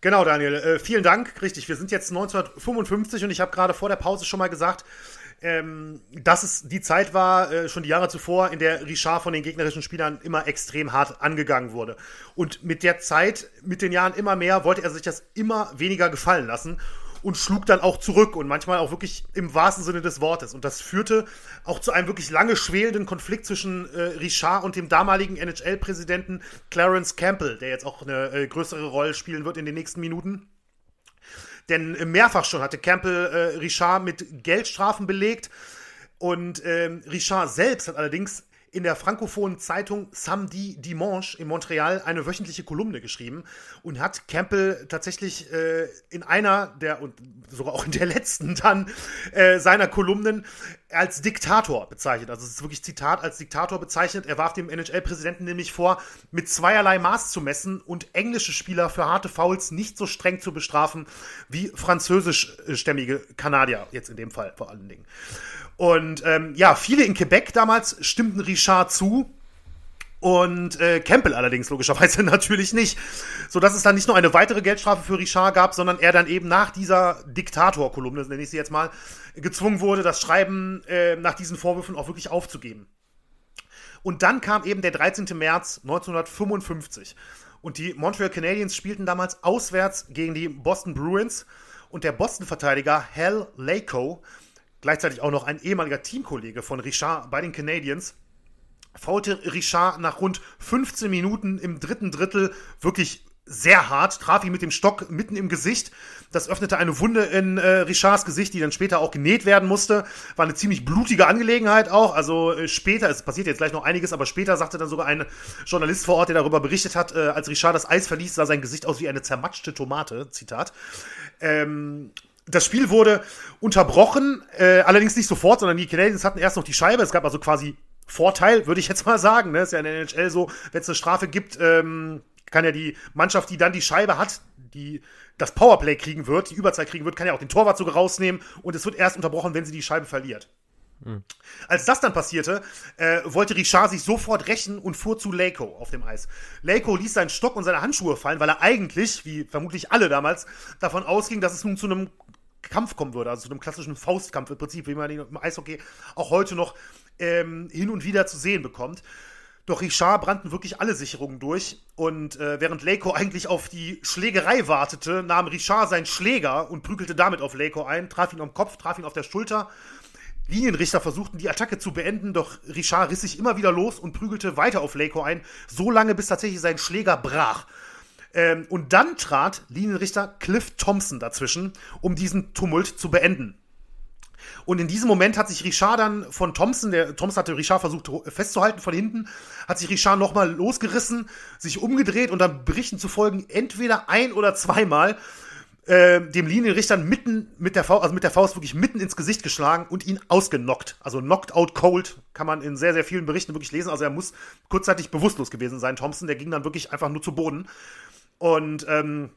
Genau, Daniel. Äh, vielen Dank. Richtig, wir sind jetzt 1955 und ich habe gerade vor der Pause schon mal gesagt, ähm, dass es die Zeit war, äh, schon die Jahre zuvor, in der Richard von den gegnerischen Spielern immer extrem hart angegangen wurde. Und mit der Zeit, mit den Jahren immer mehr, wollte er sich das immer weniger gefallen lassen und schlug dann auch zurück und manchmal auch wirklich im wahrsten Sinne des Wortes. Und das führte auch zu einem wirklich lange schwelenden Konflikt zwischen äh, Richard und dem damaligen NHL-Präsidenten Clarence Campbell, der jetzt auch eine äh, größere Rolle spielen wird in den nächsten Minuten. Denn mehrfach schon hatte Campbell äh, Richard mit Geldstrafen belegt. Und ähm, Richard selbst hat allerdings in der frankophonen Zeitung Samedi Dimanche in Montreal eine wöchentliche Kolumne geschrieben und hat Campbell tatsächlich äh, in einer der und sogar auch in der letzten dann äh, seiner Kolumnen als Diktator bezeichnet. Also es ist wirklich Zitat als Diktator bezeichnet. Er warf dem NHL-Präsidenten nämlich vor, mit zweierlei Maß zu messen und englische Spieler für harte Fouls nicht so streng zu bestrafen wie französischstämmige Kanadier, jetzt in dem Fall vor allen Dingen. Und ähm, ja, viele in Quebec damals stimmten Richard zu. Und äh, Campbell allerdings logischerweise natürlich nicht. So dass es dann nicht nur eine weitere Geldstrafe für Richard gab, sondern er dann eben nach dieser Diktator-Kolumne, nenne ich sie jetzt mal, gezwungen wurde, das Schreiben äh, nach diesen Vorwürfen auch wirklich aufzugeben. Und dann kam eben der 13. März 1955. Und die Montreal Canadiens spielten damals auswärts gegen die Boston Bruins. Und der Boston-Verteidiger Hal Lako gleichzeitig auch noch ein ehemaliger Teamkollege von Richard bei den Canadiens, faulte Richard nach rund 15 Minuten im dritten Drittel wirklich sehr hart, traf ihn mit dem Stock mitten im Gesicht. Das öffnete eine Wunde in äh, Richards Gesicht, die dann später auch genäht werden musste. War eine ziemlich blutige Angelegenheit auch. Also äh, später, es passiert jetzt gleich noch einiges, aber später sagte dann sogar ein Journalist vor Ort, der darüber berichtet hat, äh, als Richard das Eis verließ, sah sein Gesicht aus wie eine zermatschte Tomate. Zitat. Ähm, das Spiel wurde unterbrochen, äh, allerdings nicht sofort, sondern die Canadiens hatten erst noch die Scheibe. Es gab also quasi Vorteil, würde ich jetzt mal sagen. Ne? Ist ja in der NHL so, wenn es eine Strafe gibt, ähm, kann ja die Mannschaft, die dann die Scheibe hat, die das Powerplay kriegen wird, die Überzeit kriegen wird, kann ja auch den Torwart sogar rausnehmen und es wird erst unterbrochen, wenn sie die Scheibe verliert. Mhm. Als das dann passierte, äh, wollte Richard sich sofort rächen und fuhr zu Lako auf dem Eis. Lako ließ seinen Stock und seine Handschuhe fallen, weil er eigentlich, wie vermutlich alle damals, davon ausging, dass es nun zu einem Kampf kommen würde, also zu einem klassischen Faustkampf im Prinzip, wie man ihn im Eishockey auch heute noch ähm, hin und wieder zu sehen bekommt. Doch Richard brannten wirklich alle Sicherungen durch und äh, während Lako eigentlich auf die Schlägerei wartete, nahm Richard seinen Schläger und prügelte damit auf Lako ein, traf ihn am Kopf, traf ihn auf der Schulter. Linienrichter versuchten die Attacke zu beenden, doch Richard riss sich immer wieder los und prügelte weiter auf Lako ein, so lange bis tatsächlich sein Schläger brach. Ähm, und dann trat Linienrichter Cliff Thompson dazwischen, um diesen Tumult zu beenden. Und in diesem Moment hat sich Richard dann von Thompson, der Thompson hatte Richard versucht festzuhalten von hinten, hat sich Richard nochmal losgerissen, sich umgedreht und dann Berichten zu folgen, entweder ein oder zweimal äh, dem Linienrichter mitten mit der Faust, also mit der Faust wirklich mitten ins Gesicht geschlagen und ihn ausgenockt. Also knocked out cold kann man in sehr, sehr vielen Berichten wirklich lesen. Also er muss kurzzeitig bewusstlos gewesen sein, Thompson. Der ging dann wirklich einfach nur zu Boden. Und ähm,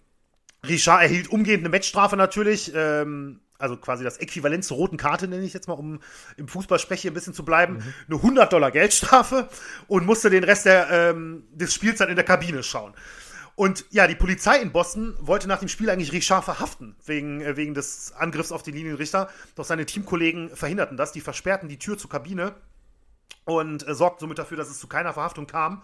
Richard erhielt umgehend eine Matchstrafe natürlich. Ähm, also quasi das Äquivalent zur roten Karte, nenne ich jetzt mal, um im Fußballsprech ein bisschen zu bleiben, mhm. eine 100 Dollar Geldstrafe und musste den Rest der, ähm, des Spiels dann in der Kabine schauen. Und ja, die Polizei in Boston wollte nach dem Spiel eigentlich Richard verhaften, wegen, äh, wegen des Angriffs auf den Linienrichter. Doch seine Teamkollegen verhinderten das. Die versperrten die Tür zur Kabine und äh, sorgten somit dafür, dass es zu keiner Verhaftung kam.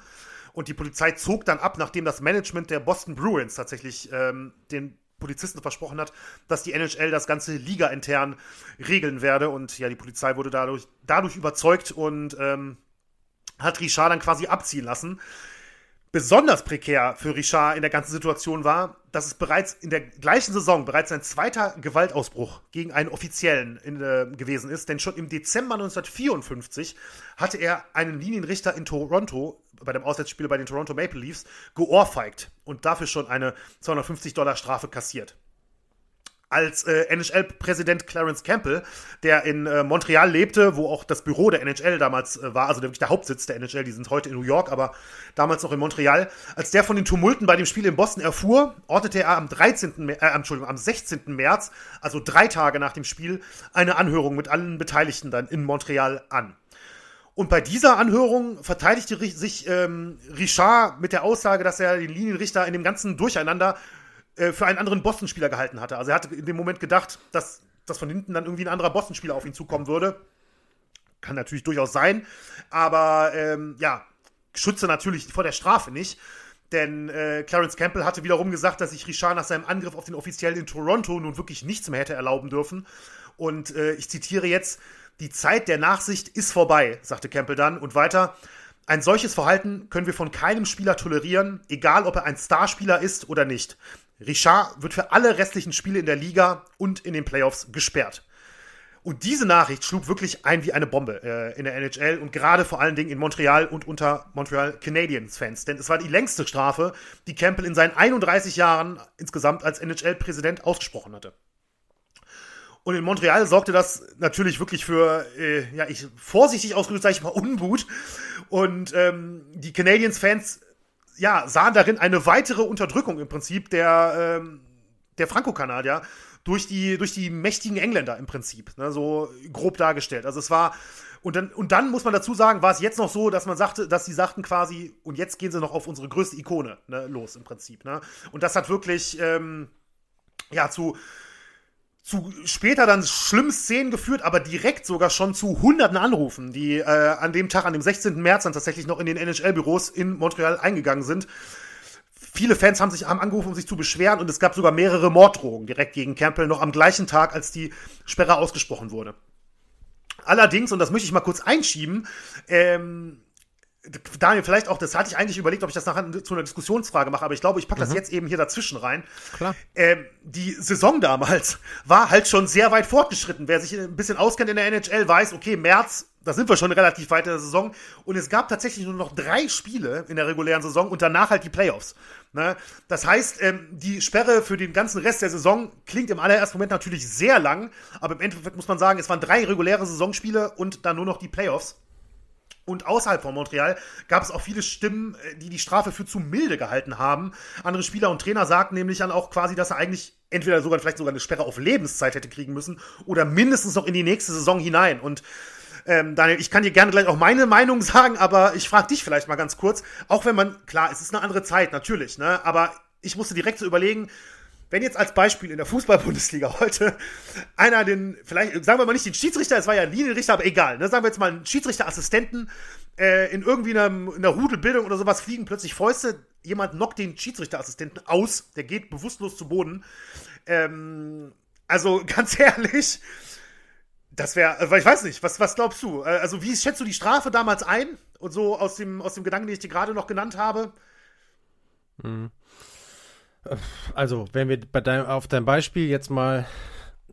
Und die Polizei zog dann ab, nachdem das Management der Boston Bruins tatsächlich ähm, den Polizisten versprochen hat, dass die NHL das Ganze ligaintern regeln werde. Und ja, die Polizei wurde dadurch, dadurch überzeugt und ähm, hat Richard dann quasi abziehen lassen. Besonders prekär für Richard in der ganzen Situation war, dass es bereits in der gleichen Saison bereits sein zweiter Gewaltausbruch gegen einen Offiziellen in, äh, gewesen ist. Denn schon im Dezember 1954 hatte er einen Linienrichter in Toronto bei dem Auswärtsspiel bei den Toronto Maple Leafs geohrfeigt und dafür schon eine 250 Dollar Strafe kassiert als äh, NHL-Präsident Clarence Campbell, der in äh, Montreal lebte, wo auch das Büro der NHL damals äh, war, also wirklich der Hauptsitz der NHL, die sind heute in New York, aber damals noch in Montreal. Als der von den Tumulten bei dem Spiel in Boston erfuhr, ordnete er am 13. Äh, Entschuldigung, am 16. März, also drei Tage nach dem Spiel, eine Anhörung mit allen Beteiligten dann in Montreal an. Und bei dieser Anhörung verteidigte sich ähm, Richard mit der Aussage, dass er den Linienrichter in dem ganzen Durcheinander äh, für einen anderen Boston-Spieler gehalten hatte. Also er hatte in dem Moment gedacht, dass dass von hinten dann irgendwie ein anderer Boston-Spieler auf ihn zukommen würde. Kann natürlich durchaus sein. Aber ähm, ja, schütze natürlich vor der Strafe nicht. Denn äh, Clarence Campbell hatte wiederum gesagt, dass sich Richard nach seinem Angriff auf den Offiziellen in Toronto nun wirklich nichts mehr hätte erlauben dürfen. Und äh, ich zitiere jetzt, die Zeit der Nachsicht ist vorbei, sagte Campbell dann. Und weiter, ein solches Verhalten können wir von keinem Spieler tolerieren, egal ob er ein Starspieler ist oder nicht. Richard wird für alle restlichen Spiele in der Liga und in den Playoffs gesperrt. Und diese Nachricht schlug wirklich ein wie eine Bombe äh, in der NHL und gerade vor allen Dingen in Montreal und unter Montreal Canadiens-Fans. Denn es war die längste Strafe, die Campbell in seinen 31 Jahren insgesamt als NHL-Präsident ausgesprochen hatte. Und in Montreal sorgte das natürlich wirklich für, äh, ja, ich vorsichtig ausgedrückt sage ich mal, Unmut. Und ähm, die Canadiens-Fans, ja, sahen darin eine weitere Unterdrückung im Prinzip der, ähm, der Franco-Kanadier durch die, durch die mächtigen Engländer im Prinzip, ne, so grob dargestellt. Also es war, und dann, und dann muss man dazu sagen, war es jetzt noch so, dass man sagte, dass sie sagten quasi, und jetzt gehen sie noch auf unsere größte Ikone ne, los im Prinzip. Ne? Und das hat wirklich, ähm, ja, zu, zu später dann schlimmen Szenen geführt, aber direkt sogar schon zu hunderten Anrufen, die äh, an dem Tag, an dem 16. März dann tatsächlich noch in den NHL-Büros in Montreal eingegangen sind viele Fans haben sich haben angerufen, um sich zu beschweren und es gab sogar mehrere Morddrohungen direkt gegen Campbell noch am gleichen Tag, als die Sperre ausgesprochen wurde. Allerdings, und das möchte ich mal kurz einschieben, ähm, Daniel, vielleicht auch, das hatte ich eigentlich überlegt, ob ich das nachher zu einer Diskussionsfrage mache, aber ich glaube, ich packe das mhm. jetzt eben hier dazwischen rein. Klar. Ähm, die Saison damals war halt schon sehr weit fortgeschritten. Wer sich ein bisschen auskennt in der NHL, weiß, okay, März da sind wir schon relativ weit in der Saison. Und es gab tatsächlich nur noch drei Spiele in der regulären Saison und danach halt die Playoffs. Ne? Das heißt, ähm, die Sperre für den ganzen Rest der Saison klingt im allerersten Moment natürlich sehr lang, aber im Endeffekt muss man sagen, es waren drei reguläre Saisonspiele und dann nur noch die Playoffs. Und außerhalb von Montreal gab es auch viele Stimmen, äh, die die Strafe für zu milde gehalten haben. Andere Spieler und Trainer sagten nämlich dann auch quasi, dass er eigentlich entweder sogar vielleicht sogar eine Sperre auf Lebenszeit hätte kriegen müssen oder mindestens noch in die nächste Saison hinein. Und ähm, Daniel, ich kann dir gerne gleich auch meine Meinung sagen, aber ich frage dich vielleicht mal ganz kurz, auch wenn man, klar, es ist eine andere Zeit, natürlich, ne? Aber ich musste direkt so überlegen, wenn jetzt als Beispiel in der Fußball-Bundesliga heute einer den, vielleicht, sagen wir mal nicht den Schiedsrichter, es war ja ein Linienrichter, aber egal, ne? sagen wir jetzt mal einen Schiedsrichterassistenten äh, in irgendwie einer, in einer Rudelbildung oder sowas fliegen plötzlich Fäuste, jemand knockt den Schiedsrichterassistenten aus, der geht bewusstlos zu Boden. Ähm, also ganz ehrlich, das wäre, äh, ich weiß nicht, was, was glaubst du? Äh, also, wie schätzt du die Strafe damals ein? Und so aus dem, aus dem Gedanken, den ich dir gerade noch genannt habe? Hm. Also, wenn wir bei dein, auf dein Beispiel jetzt mal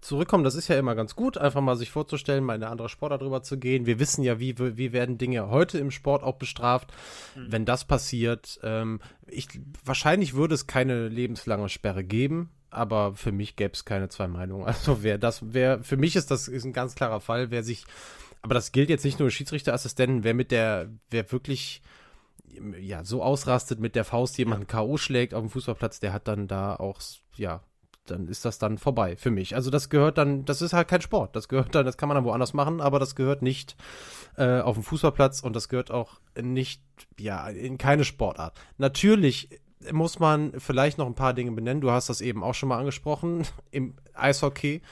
zurückkommen, das ist ja immer ganz gut, einfach mal sich vorzustellen, mal in eine andere Sportart drüber zu gehen. Wir wissen ja, wie, wie werden Dinge heute im Sport auch bestraft. Mhm. Wenn das passiert, ähm, ich, wahrscheinlich würde es keine lebenslange Sperre geben aber für mich gäbe es keine zwei Meinungen. Also wer das, wer, für mich ist das ist ein ganz klarer Fall, wer sich, aber das gilt jetzt nicht nur Schiedsrichterassistenten, wer mit der, wer wirklich ja, so ausrastet mit der Faust jemanden K.O. schlägt auf dem Fußballplatz, der hat dann da auch, ja, dann ist das dann vorbei für mich. Also das gehört dann, das ist halt kein Sport. Das gehört dann, das kann man dann woanders machen, aber das gehört nicht äh, auf dem Fußballplatz und das gehört auch nicht, ja, in keine Sportart. Natürlich muss man vielleicht noch ein paar Dinge benennen. Du hast das eben auch schon mal angesprochen. Im Eishockey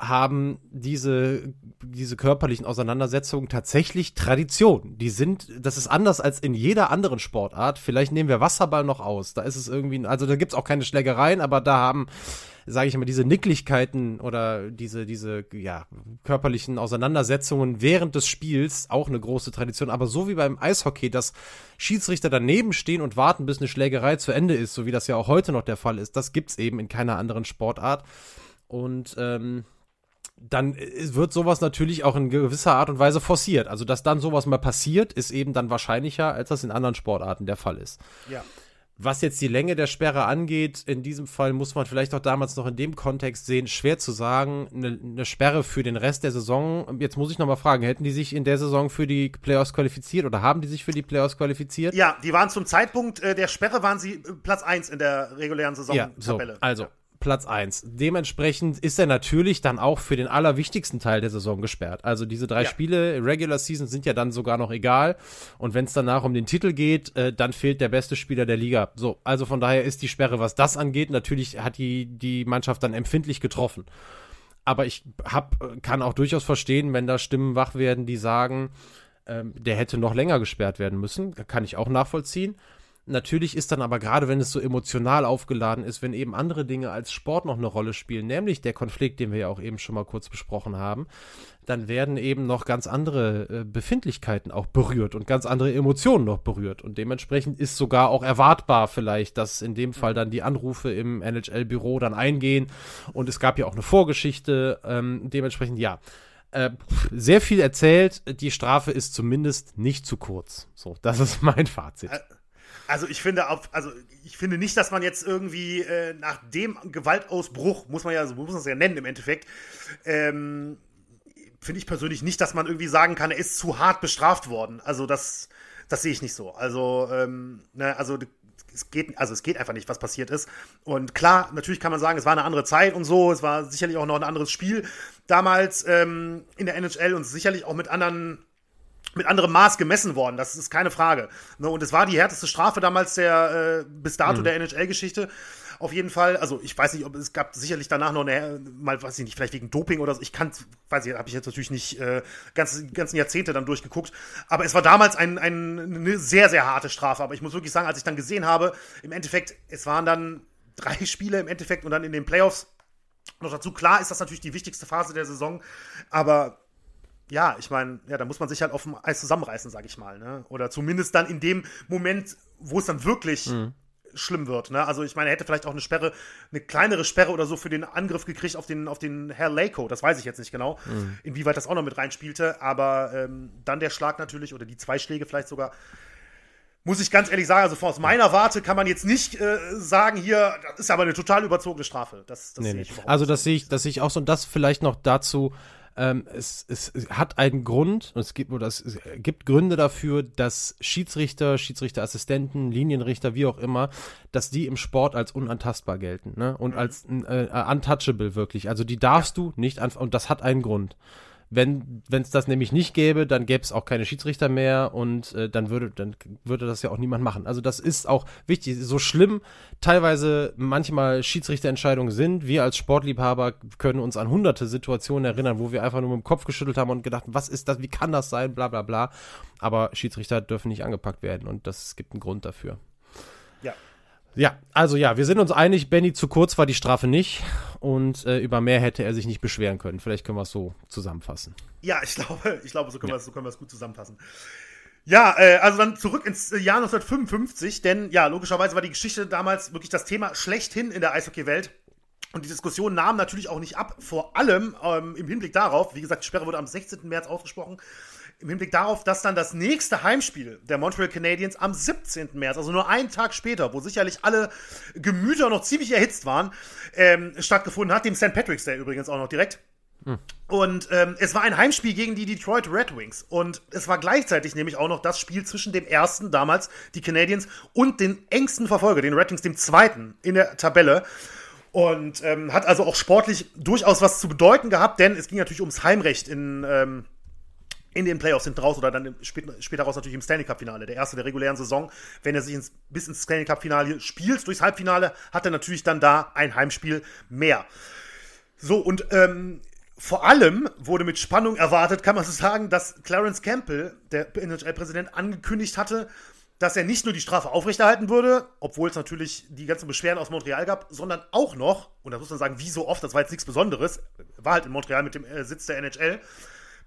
haben diese, diese körperlichen Auseinandersetzungen tatsächlich Tradition. Die sind, das ist anders als in jeder anderen Sportart. Vielleicht nehmen wir Wasserball noch aus. Da ist es irgendwie, also da gibt es auch keine Schlägereien, aber da haben sage ich immer, diese Nicklichkeiten oder diese, diese, ja, körperlichen Auseinandersetzungen während des Spiels auch eine große Tradition. Aber so wie beim Eishockey, dass Schiedsrichter daneben stehen und warten, bis eine Schlägerei zu Ende ist, so wie das ja auch heute noch der Fall ist, das gibt's eben in keiner anderen Sportart. Und, ähm, dann wird sowas natürlich auch in gewisser Art und Weise forciert. Also, dass dann sowas mal passiert, ist eben dann wahrscheinlicher, als das in anderen Sportarten der Fall ist. Ja. Was jetzt die Länge der Sperre angeht, in diesem Fall muss man vielleicht auch damals noch in dem Kontext sehen, schwer zu sagen, eine, eine Sperre für den Rest der Saison. Jetzt muss ich nochmal fragen, hätten die sich in der Saison für die Playoffs qualifiziert oder haben die sich für die Playoffs qualifiziert? Ja, die waren zum Zeitpunkt äh, der Sperre waren sie äh, Platz 1 in der regulären Saison-Tabelle. Ja, so, also, Platz 1. Dementsprechend ist er natürlich dann auch für den allerwichtigsten Teil der Saison gesperrt. Also diese drei ja. Spiele, Regular Season, sind ja dann sogar noch egal. Und wenn es danach um den Titel geht, äh, dann fehlt der beste Spieler der Liga. So, also von daher ist die Sperre, was das angeht, natürlich hat die, die Mannschaft dann empfindlich getroffen. Aber ich hab, kann auch durchaus verstehen, wenn da Stimmen wach werden, die sagen, ähm, der hätte noch länger gesperrt werden müssen. Kann ich auch nachvollziehen. Natürlich ist dann aber gerade, wenn es so emotional aufgeladen ist, wenn eben andere Dinge als Sport noch eine Rolle spielen, nämlich der Konflikt, den wir ja auch eben schon mal kurz besprochen haben, dann werden eben noch ganz andere äh, Befindlichkeiten auch berührt und ganz andere Emotionen noch berührt. Und dementsprechend ist sogar auch erwartbar vielleicht, dass in dem Fall dann die Anrufe im NHL-Büro dann eingehen. Und es gab ja auch eine Vorgeschichte. Ähm, dementsprechend ja. Äh, sehr viel erzählt. Die Strafe ist zumindest nicht zu kurz. So, das ist mein Fazit. Also ich finde auf, also ich finde nicht, dass man jetzt irgendwie äh, nach dem Gewaltausbruch, muss man ja, so muss man es ja nennen im Endeffekt, ähm, finde ich persönlich nicht, dass man irgendwie sagen kann, er ist zu hart bestraft worden. Also das, das sehe ich nicht so. Also, ähm, ne, also es geht, also es geht einfach nicht, was passiert ist. Und klar, natürlich kann man sagen, es war eine andere Zeit und so, es war sicherlich auch noch ein anderes Spiel damals ähm, in der NHL und sicherlich auch mit anderen mit anderem Maß gemessen worden, das ist keine Frage. Ne, und es war die härteste Strafe damals der äh, bis dato mhm. der NHL-Geschichte auf jeden Fall. Also ich weiß nicht, ob es gab sicherlich danach noch eine, mal weiß ich nicht, vielleicht wegen Doping oder so. Ich kann, weiß ich, habe ich jetzt natürlich nicht äh, ganz, ganzen Jahrzehnte dann durchgeguckt. Aber es war damals ein, ein, eine sehr, sehr harte Strafe. Aber ich muss wirklich sagen, als ich dann gesehen habe, im Endeffekt, es waren dann drei Spiele im Endeffekt und dann in den Playoffs noch dazu. Klar ist das natürlich die wichtigste Phase der Saison, aber ja, ich meine, ja, da muss man sich halt auf dem Eis zusammenreißen, sag ich mal. Ne? Oder zumindest dann in dem Moment, wo es dann wirklich mhm schlimm wird. Ne? Also ich meine, er hätte vielleicht auch eine Sperre, eine kleinere Sperre oder so für den Angriff gekriegt auf den, auf den Herr Lako. Das weiß ich jetzt nicht genau, mhm. inwieweit das auch noch mit reinspielte. Aber ähm, dann der Schlag natürlich oder die zwei Schläge vielleicht sogar. Muss ich ganz ehrlich sagen, also aus meiner Warte kann man jetzt nicht äh, sagen, hier, das ist aber eine total überzogene Strafe. Das, das nee, sehe ich nee. Also das sehe ich, das sehe ich auch so. Und das vielleicht noch dazu, ähm, es, es, es, hat einen Grund, es gibt, oder es, es gibt Gründe dafür, dass Schiedsrichter, Schiedsrichterassistenten, Linienrichter, wie auch immer, dass die im Sport als unantastbar gelten ne? und mhm. als äh, untouchable wirklich. Also die darfst ja. du nicht anfangen und das hat einen Grund. Wenn es das nämlich nicht gäbe, dann gäbe es auch keine Schiedsrichter mehr und äh, dann würde dann würde das ja auch niemand machen. Also das ist auch wichtig. So schlimm teilweise manchmal Schiedsrichterentscheidungen sind. Wir als Sportliebhaber können uns an hunderte Situationen erinnern, wo wir einfach nur mit dem Kopf geschüttelt haben und gedacht, was ist das, wie kann das sein, bla bla bla. Aber Schiedsrichter dürfen nicht angepackt werden und das gibt einen Grund dafür. Ja, also ja, wir sind uns einig, Benny, zu kurz war die Strafe nicht und äh, über mehr hätte er sich nicht beschweren können. Vielleicht können wir es so zusammenfassen. Ja, ich glaube, ich glaube, so können ja. wir es so gut zusammenfassen. Ja, äh, also dann zurück ins Jahr 1955, denn ja, logischerweise war die Geschichte damals wirklich das Thema schlechthin in der Eishockey-Welt. Und die Diskussion nahm natürlich auch nicht ab, vor allem ähm, im Hinblick darauf, wie gesagt, die Sperre wurde am 16. März ausgesprochen, im Hinblick darauf, dass dann das nächste Heimspiel der Montreal Canadiens am 17. März, also nur einen Tag später, wo sicherlich alle Gemüter noch ziemlich erhitzt waren, ähm, stattgefunden hat, dem St. Patrick's Day übrigens auch noch direkt. Hm. Und ähm, es war ein Heimspiel gegen die Detroit Red Wings. Und es war gleichzeitig nämlich auch noch das Spiel zwischen dem ersten, damals die Canadiens, und den engsten Verfolger, den Red Wings, dem zweiten in der Tabelle. Und ähm, hat also auch sportlich durchaus was zu bedeuten gehabt, denn es ging natürlich ums Heimrecht in, ähm, in den Playoffs sind raus oder dann später, raus natürlich im Stanley Cup Finale, der erste der regulären Saison. Wenn er sich ins, bis ins Stanley Cup Finale spielt, durchs Halbfinale, hat er natürlich dann da ein Heimspiel mehr. So, und ähm, vor allem wurde mit Spannung erwartet, kann man so sagen, dass Clarence Campbell, der NHL-Präsident, angekündigt hatte, dass er nicht nur die Strafe aufrechterhalten würde, obwohl es natürlich die ganzen Beschwerden aus Montreal gab, sondern auch noch, und da muss man sagen, wie so oft, das war jetzt nichts Besonderes, war halt in Montreal mit dem äh, Sitz der NHL,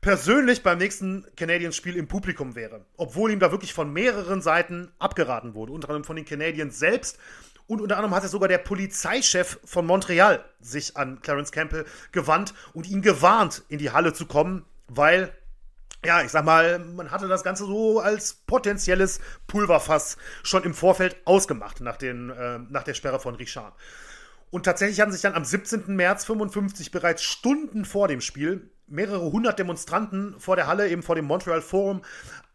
persönlich beim nächsten Canadiens-Spiel im Publikum wäre. Obwohl ihm da wirklich von mehreren Seiten abgeraten wurde. Unter anderem von den Canadiens selbst. Und unter anderem hatte sogar der Polizeichef von Montreal sich an Clarence Campbell gewandt und ihn gewarnt, in die Halle zu kommen, weil, ja, ich sag mal, man hatte das Ganze so als potenzielles Pulverfass schon im Vorfeld ausgemacht nach, den, äh, nach der Sperre von Richard. Und tatsächlich hatten sich dann am 17. März 55 bereits Stunden vor dem Spiel mehrere hundert Demonstranten vor der Halle, eben vor dem Montreal Forum,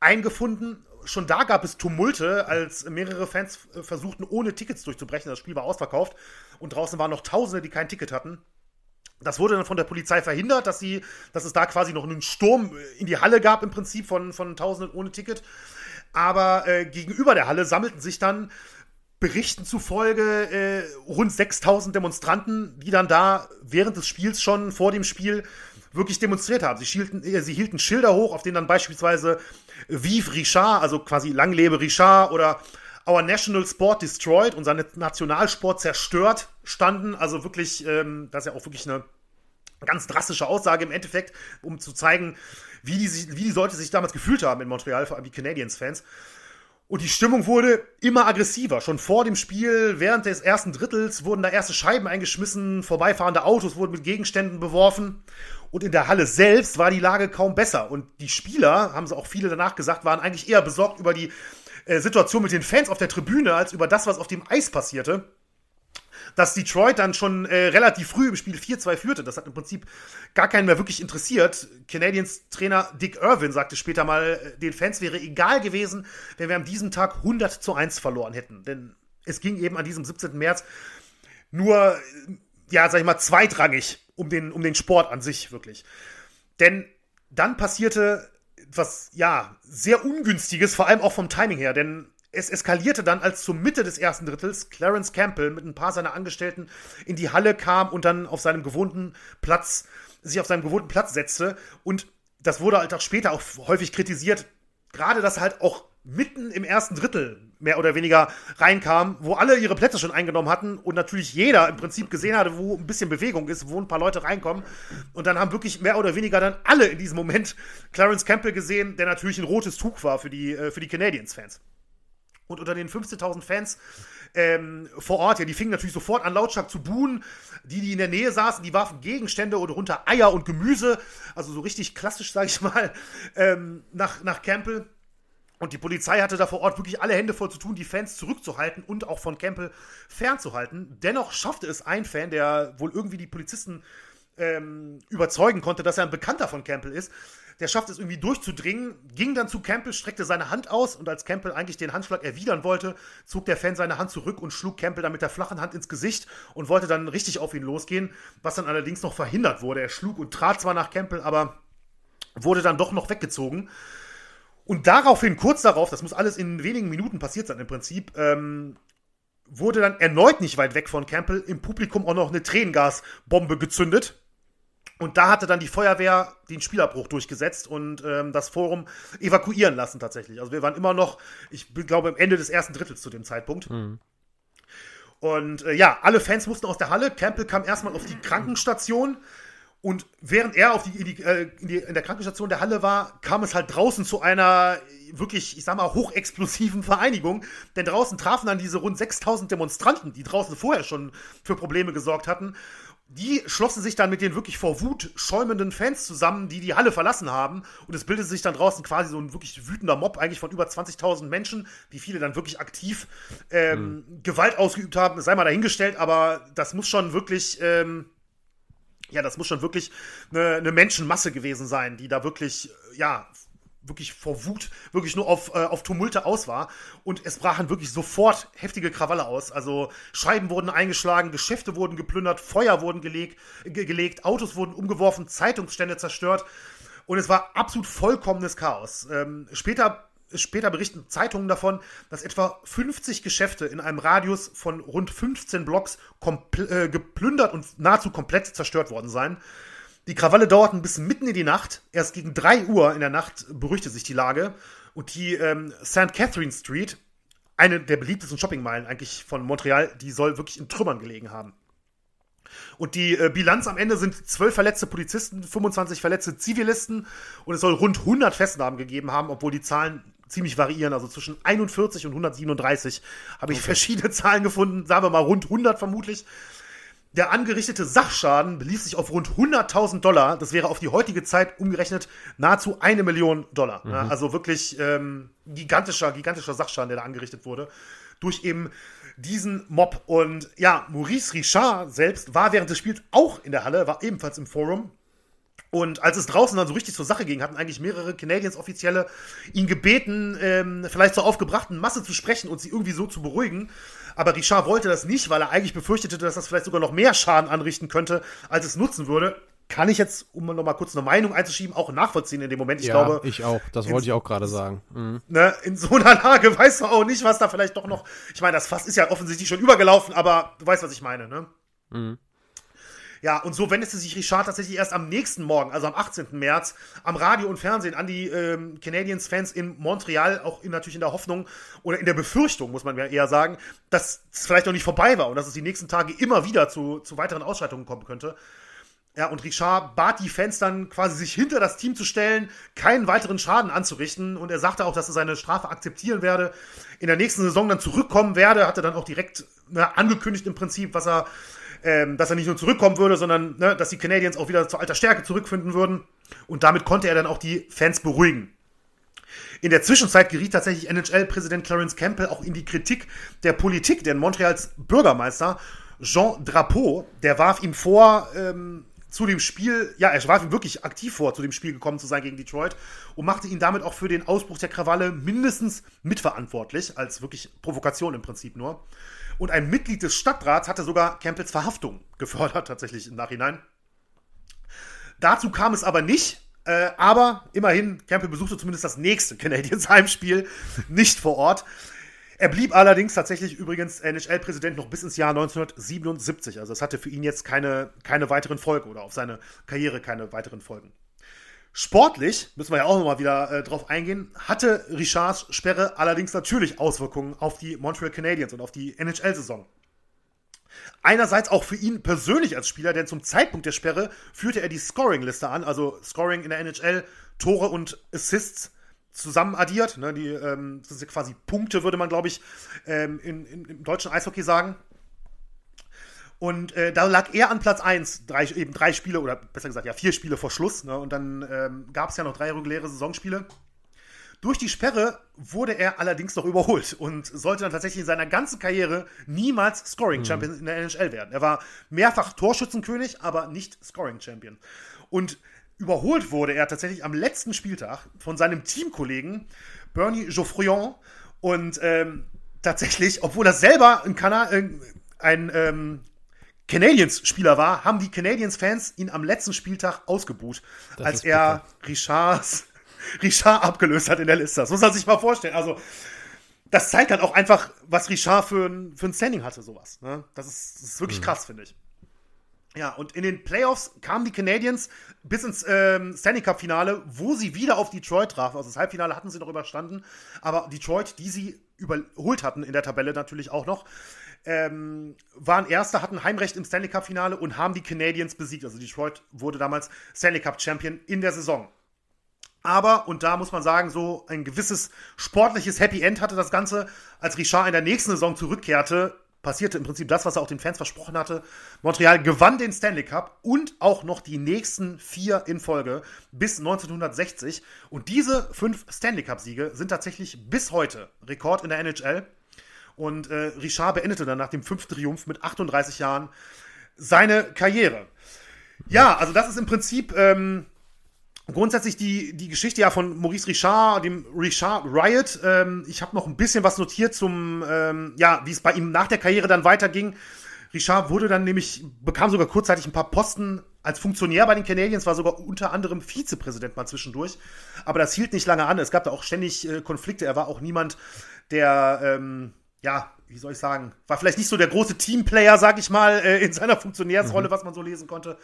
eingefunden. Schon da gab es Tumulte, als mehrere Fans äh, versuchten, ohne Tickets durchzubrechen. Das Spiel war ausverkauft und draußen waren noch Tausende, die kein Ticket hatten. Das wurde dann von der Polizei verhindert, dass, sie, dass es da quasi noch einen Sturm in die Halle gab, im Prinzip von, von Tausenden ohne Ticket. Aber äh, gegenüber der Halle sammelten sich dann Berichten zufolge äh, rund 6000 Demonstranten, die dann da während des Spiels schon vor dem Spiel wirklich demonstriert haben. Sie, hielten, äh, sie hielten Schilder hoch, auf denen dann beispielsweise Vive Richard, also quasi Lang lebe Richard oder Our National Sport Destroyed, unser Nationalsport zerstört, standen. Also wirklich, ähm, das ist ja auch wirklich eine ganz drastische Aussage im Endeffekt, um zu zeigen, wie die, wie die Leute sich damals gefühlt haben in Montreal, vor allem die Canadiens-Fans. Und die Stimmung wurde immer aggressiver. Schon vor dem Spiel, während des ersten Drittels, wurden da erste Scheiben eingeschmissen, vorbeifahrende Autos wurden mit Gegenständen beworfen. Und in der Halle selbst war die Lage kaum besser. Und die Spieler, haben sie auch viele danach gesagt, waren eigentlich eher besorgt über die äh, Situation mit den Fans auf der Tribüne als über das, was auf dem Eis passierte dass Detroit dann schon äh, relativ früh im Spiel 4-2 führte. Das hat im Prinzip gar keinen mehr wirklich interessiert. Canadiens Trainer Dick Irwin sagte später mal, äh, den Fans wäre egal gewesen, wenn wir an diesem Tag 100 zu 1 verloren hätten. Denn es ging eben an diesem 17. März nur, ja, sag ich mal, zweitrangig um den, um den Sport an sich wirklich. Denn dann passierte was, ja, sehr ungünstiges, vor allem auch vom Timing her, denn es eskalierte dann, als zur Mitte des ersten Drittels Clarence Campbell mit ein paar seiner Angestellten in die Halle kam und dann auf seinem gewohnten Platz, sich auf seinem gewohnten Platz setzte. Und das wurde halt auch später auch häufig kritisiert, gerade dass halt auch mitten im ersten Drittel mehr oder weniger reinkam, wo alle ihre Plätze schon eingenommen hatten und natürlich jeder im Prinzip gesehen hatte, wo ein bisschen Bewegung ist, wo ein paar Leute reinkommen. Und dann haben wirklich mehr oder weniger dann alle in diesem Moment Clarence Campbell gesehen, der natürlich ein rotes Tuch war für die, äh, für die Canadiens-Fans. Und unter den 15.000 Fans ähm, vor Ort, ja, die fingen natürlich sofort an, lautstark zu buhen. Die, die in der Nähe saßen, die warfen Gegenstände und runter Eier und Gemüse. Also so richtig klassisch, sag ich mal, ähm, nach, nach Campbell. Und die Polizei hatte da vor Ort wirklich alle Hände voll zu tun, die Fans zurückzuhalten und auch von Campbell fernzuhalten. Dennoch schaffte es ein Fan, der wohl irgendwie die Polizisten ähm, überzeugen konnte, dass er ein Bekannter von Campbell ist, der schafft es irgendwie durchzudringen, ging dann zu Campbell, streckte seine Hand aus und als Campbell eigentlich den Handschlag erwidern wollte, zog der Fan seine Hand zurück und schlug Campbell dann mit der flachen Hand ins Gesicht und wollte dann richtig auf ihn losgehen, was dann allerdings noch verhindert wurde. Er schlug und trat zwar nach Campbell, aber wurde dann doch noch weggezogen. Und daraufhin, kurz darauf, das muss alles in wenigen Minuten passiert sein im Prinzip, ähm, wurde dann erneut nicht weit weg von Campbell im Publikum auch noch eine Tränengasbombe gezündet. Und da hatte dann die Feuerwehr den Spielabbruch durchgesetzt und ähm, das Forum evakuieren lassen tatsächlich. Also wir waren immer noch, ich glaube, am Ende des ersten Drittels zu dem Zeitpunkt. Mhm. Und äh, ja, alle Fans mussten aus der Halle. Campbell kam erstmal auf die Krankenstation. Und während er auf die, in, die, äh, in, die, in der Krankenstation der Halle war, kam es halt draußen zu einer wirklich, ich sag mal, hochexplosiven Vereinigung. Denn draußen trafen dann diese rund 6000 Demonstranten, die draußen vorher schon für Probleme gesorgt hatten die schlossen sich dann mit den wirklich vor Wut schäumenden Fans zusammen, die die Halle verlassen haben. Und es bildete sich dann draußen quasi so ein wirklich wütender Mob, eigentlich von über 20.000 Menschen, wie viele dann wirklich aktiv ähm, mhm. Gewalt ausgeübt haben. Sei mal dahingestellt, aber das muss schon wirklich, ähm, ja, das muss schon wirklich eine, eine Menschenmasse gewesen sein, die da wirklich, ja, wirklich vor Wut wirklich nur auf, äh, auf Tumulte aus war. Und es brachen wirklich sofort heftige Krawalle aus. Also Scheiben wurden eingeschlagen, Geschäfte wurden geplündert, Feuer wurden gelegt, ge gelegt Autos wurden umgeworfen, Zeitungsstände zerstört. Und es war absolut vollkommenes Chaos. Ähm, später Später berichten Zeitungen davon, dass etwa 50 Geschäfte in einem Radius von rund 15 Blocks äh, geplündert und nahezu komplett zerstört worden seien. Die Krawalle dauerten bis mitten in die Nacht. Erst gegen 3 Uhr in der Nacht beruhigte sich die Lage. Und die ähm, St. Catherine Street, eine der beliebtesten Shoppingmeilen eigentlich von Montreal, die soll wirklich in Trümmern gelegen haben. Und die äh, Bilanz am Ende sind 12 verletzte Polizisten, 25 verletzte Zivilisten und es soll rund 100 Festnahmen gegeben haben, obwohl die Zahlen ziemlich variieren. Also zwischen 41 und 137 habe ich okay. verschiedene Zahlen gefunden, sagen wir mal rund 100 vermutlich. Der angerichtete Sachschaden belief sich auf rund 100.000 Dollar. Das wäre auf die heutige Zeit umgerechnet nahezu eine Million Dollar. Mhm. also wirklich ähm, gigantischer, gigantischer Sachschaden, der da angerichtet wurde. Durch eben diesen Mob. Und ja, Maurice Richard selbst war während des Spiels auch in der Halle, war ebenfalls im Forum. Und als es draußen dann so richtig zur Sache ging, hatten eigentlich mehrere Canadiens-Offizielle ihn gebeten, ähm, vielleicht zur aufgebrachten Masse zu sprechen und sie irgendwie so zu beruhigen. Aber Richard wollte das nicht, weil er eigentlich befürchtete, dass das vielleicht sogar noch mehr Schaden anrichten könnte, als es nutzen würde. kann ich jetzt, um noch mal kurz eine Meinung einzuschieben, auch nachvollziehen in dem Moment. Ich ja, glaube. Ich auch, das wollte ich auch gerade sagen. Mhm. Ne, in so einer Lage weißt du auch nicht, was da vielleicht doch noch. Ich meine, das Fass ist ja offensichtlich schon übergelaufen, aber du weißt, was ich meine, ne? Mhm. Ja, und so wendete sich Richard tatsächlich erst am nächsten Morgen, also am 18. März, am Radio und Fernsehen an die ähm, Canadiens-Fans in Montreal, auch in, natürlich in der Hoffnung oder in der Befürchtung, muss man ja eher sagen, dass es vielleicht noch nicht vorbei war und dass es die nächsten Tage immer wieder zu, zu weiteren Ausschreitungen kommen könnte. Ja, und Richard bat die Fans dann quasi, sich hinter das Team zu stellen, keinen weiteren Schaden anzurichten. Und er sagte auch, dass er seine Strafe akzeptieren werde, in der nächsten Saison dann zurückkommen werde. Hatte dann auch direkt ne, angekündigt im Prinzip, was er, ähm, dass er nicht nur zurückkommen würde, sondern ne, dass die Canadiens auch wieder zu alter Stärke zurückfinden würden. Und damit konnte er dann auch die Fans beruhigen. In der Zwischenzeit geriet tatsächlich NHL-Präsident Clarence Campbell auch in die Kritik der Politik, denn Montreals Bürgermeister Jean Drapeau, der warf ihm vor, ähm, zu dem Spiel, ja, er war wirklich aktiv vor, zu dem Spiel gekommen zu sein gegen Detroit und machte ihn damit auch für den Ausbruch der Krawalle mindestens mitverantwortlich, als wirklich Provokation im Prinzip nur. Und ein Mitglied des Stadtrats hatte sogar Campbells Verhaftung gefördert, tatsächlich im Nachhinein. Dazu kam es aber nicht, äh, aber immerhin, Campbell besuchte zumindest das nächste Canadiens Heimspiel nicht vor Ort. Er blieb allerdings tatsächlich übrigens NHL-Präsident noch bis ins Jahr 1977. Also es hatte für ihn jetzt keine, keine weiteren Folgen oder auf seine Karriere keine weiteren Folgen. Sportlich, müssen wir ja auch nochmal wieder äh, drauf eingehen, hatte Richards Sperre allerdings natürlich Auswirkungen auf die Montreal Canadiens und auf die NHL-Saison. Einerseits auch für ihn persönlich als Spieler, denn zum Zeitpunkt der Sperre führte er die Scoring-Liste an, also Scoring in der NHL, Tore und Assists zusammen addiert. Ne? Die, ähm, das sind quasi Punkte, würde man, glaube ich, ähm, in, in, im deutschen Eishockey sagen. Und äh, da lag er an Platz 1, drei, eben drei Spiele, oder besser gesagt, ja, vier Spiele vor Schluss. Ne? Und dann ähm, gab es ja noch drei reguläre Saisonspiele. Durch die Sperre wurde er allerdings noch überholt und sollte dann tatsächlich in seiner ganzen Karriere niemals Scoring Champion mhm. in der NHL werden. Er war mehrfach Torschützenkönig, aber nicht Scoring Champion. Und überholt wurde er tatsächlich am letzten Spieltag von seinem Teamkollegen Bernie Geoffrion und ähm, tatsächlich, obwohl er selber ein, Kana äh, ein ähm, Canadiens-Spieler war, haben die Canadiens-Fans ihn am letzten Spieltag ausgebuht, das als er Richards, Richard abgelöst hat in der Liste. Das muss man sich mal vorstellen. Also, das zeigt halt auch einfach, was Richard für ein, für ein Standing hatte, sowas. Ne? Das, ist, das ist wirklich mhm. krass, finde ich. Ja, und in den Playoffs kamen die Canadiens bis ins ähm, Stanley Cup Finale, wo sie wieder auf Detroit trafen. Also das Halbfinale hatten sie noch überstanden, aber Detroit, die sie überholt hatten in der Tabelle natürlich auch noch, ähm, waren Erster, hatten Heimrecht im Stanley Cup Finale und haben die Canadiens besiegt. Also Detroit wurde damals Stanley Cup Champion in der Saison. Aber, und da muss man sagen, so ein gewisses sportliches Happy End hatte das Ganze, als Richard in der nächsten Saison zurückkehrte, passierte im Prinzip das, was er auch den Fans versprochen hatte. Montreal gewann den Stanley Cup und auch noch die nächsten vier in Folge bis 1960. Und diese fünf Stanley Cup-Siege sind tatsächlich bis heute Rekord in der NHL. Und äh, Richard beendete dann nach dem fünften Triumph mit 38 Jahren seine Karriere. Ja, also das ist im Prinzip ähm, grundsätzlich die, die Geschichte ja von Maurice Richard, dem Richard Riot. Ähm, ich habe noch ein bisschen was notiert zum, ähm, ja, wie es bei ihm nach der Karriere dann weiterging. Richard wurde dann nämlich, bekam sogar kurzzeitig ein paar Posten als Funktionär bei den Canadiens, war sogar unter anderem Vizepräsident mal zwischendurch. Aber das hielt nicht lange an. Es gab da auch ständig äh, Konflikte. Er war auch niemand, der, ähm, ja, wie soll ich sagen, war vielleicht nicht so der große Teamplayer, sag ich mal, äh, in seiner Funktionärsrolle, mhm. was man so lesen konnte.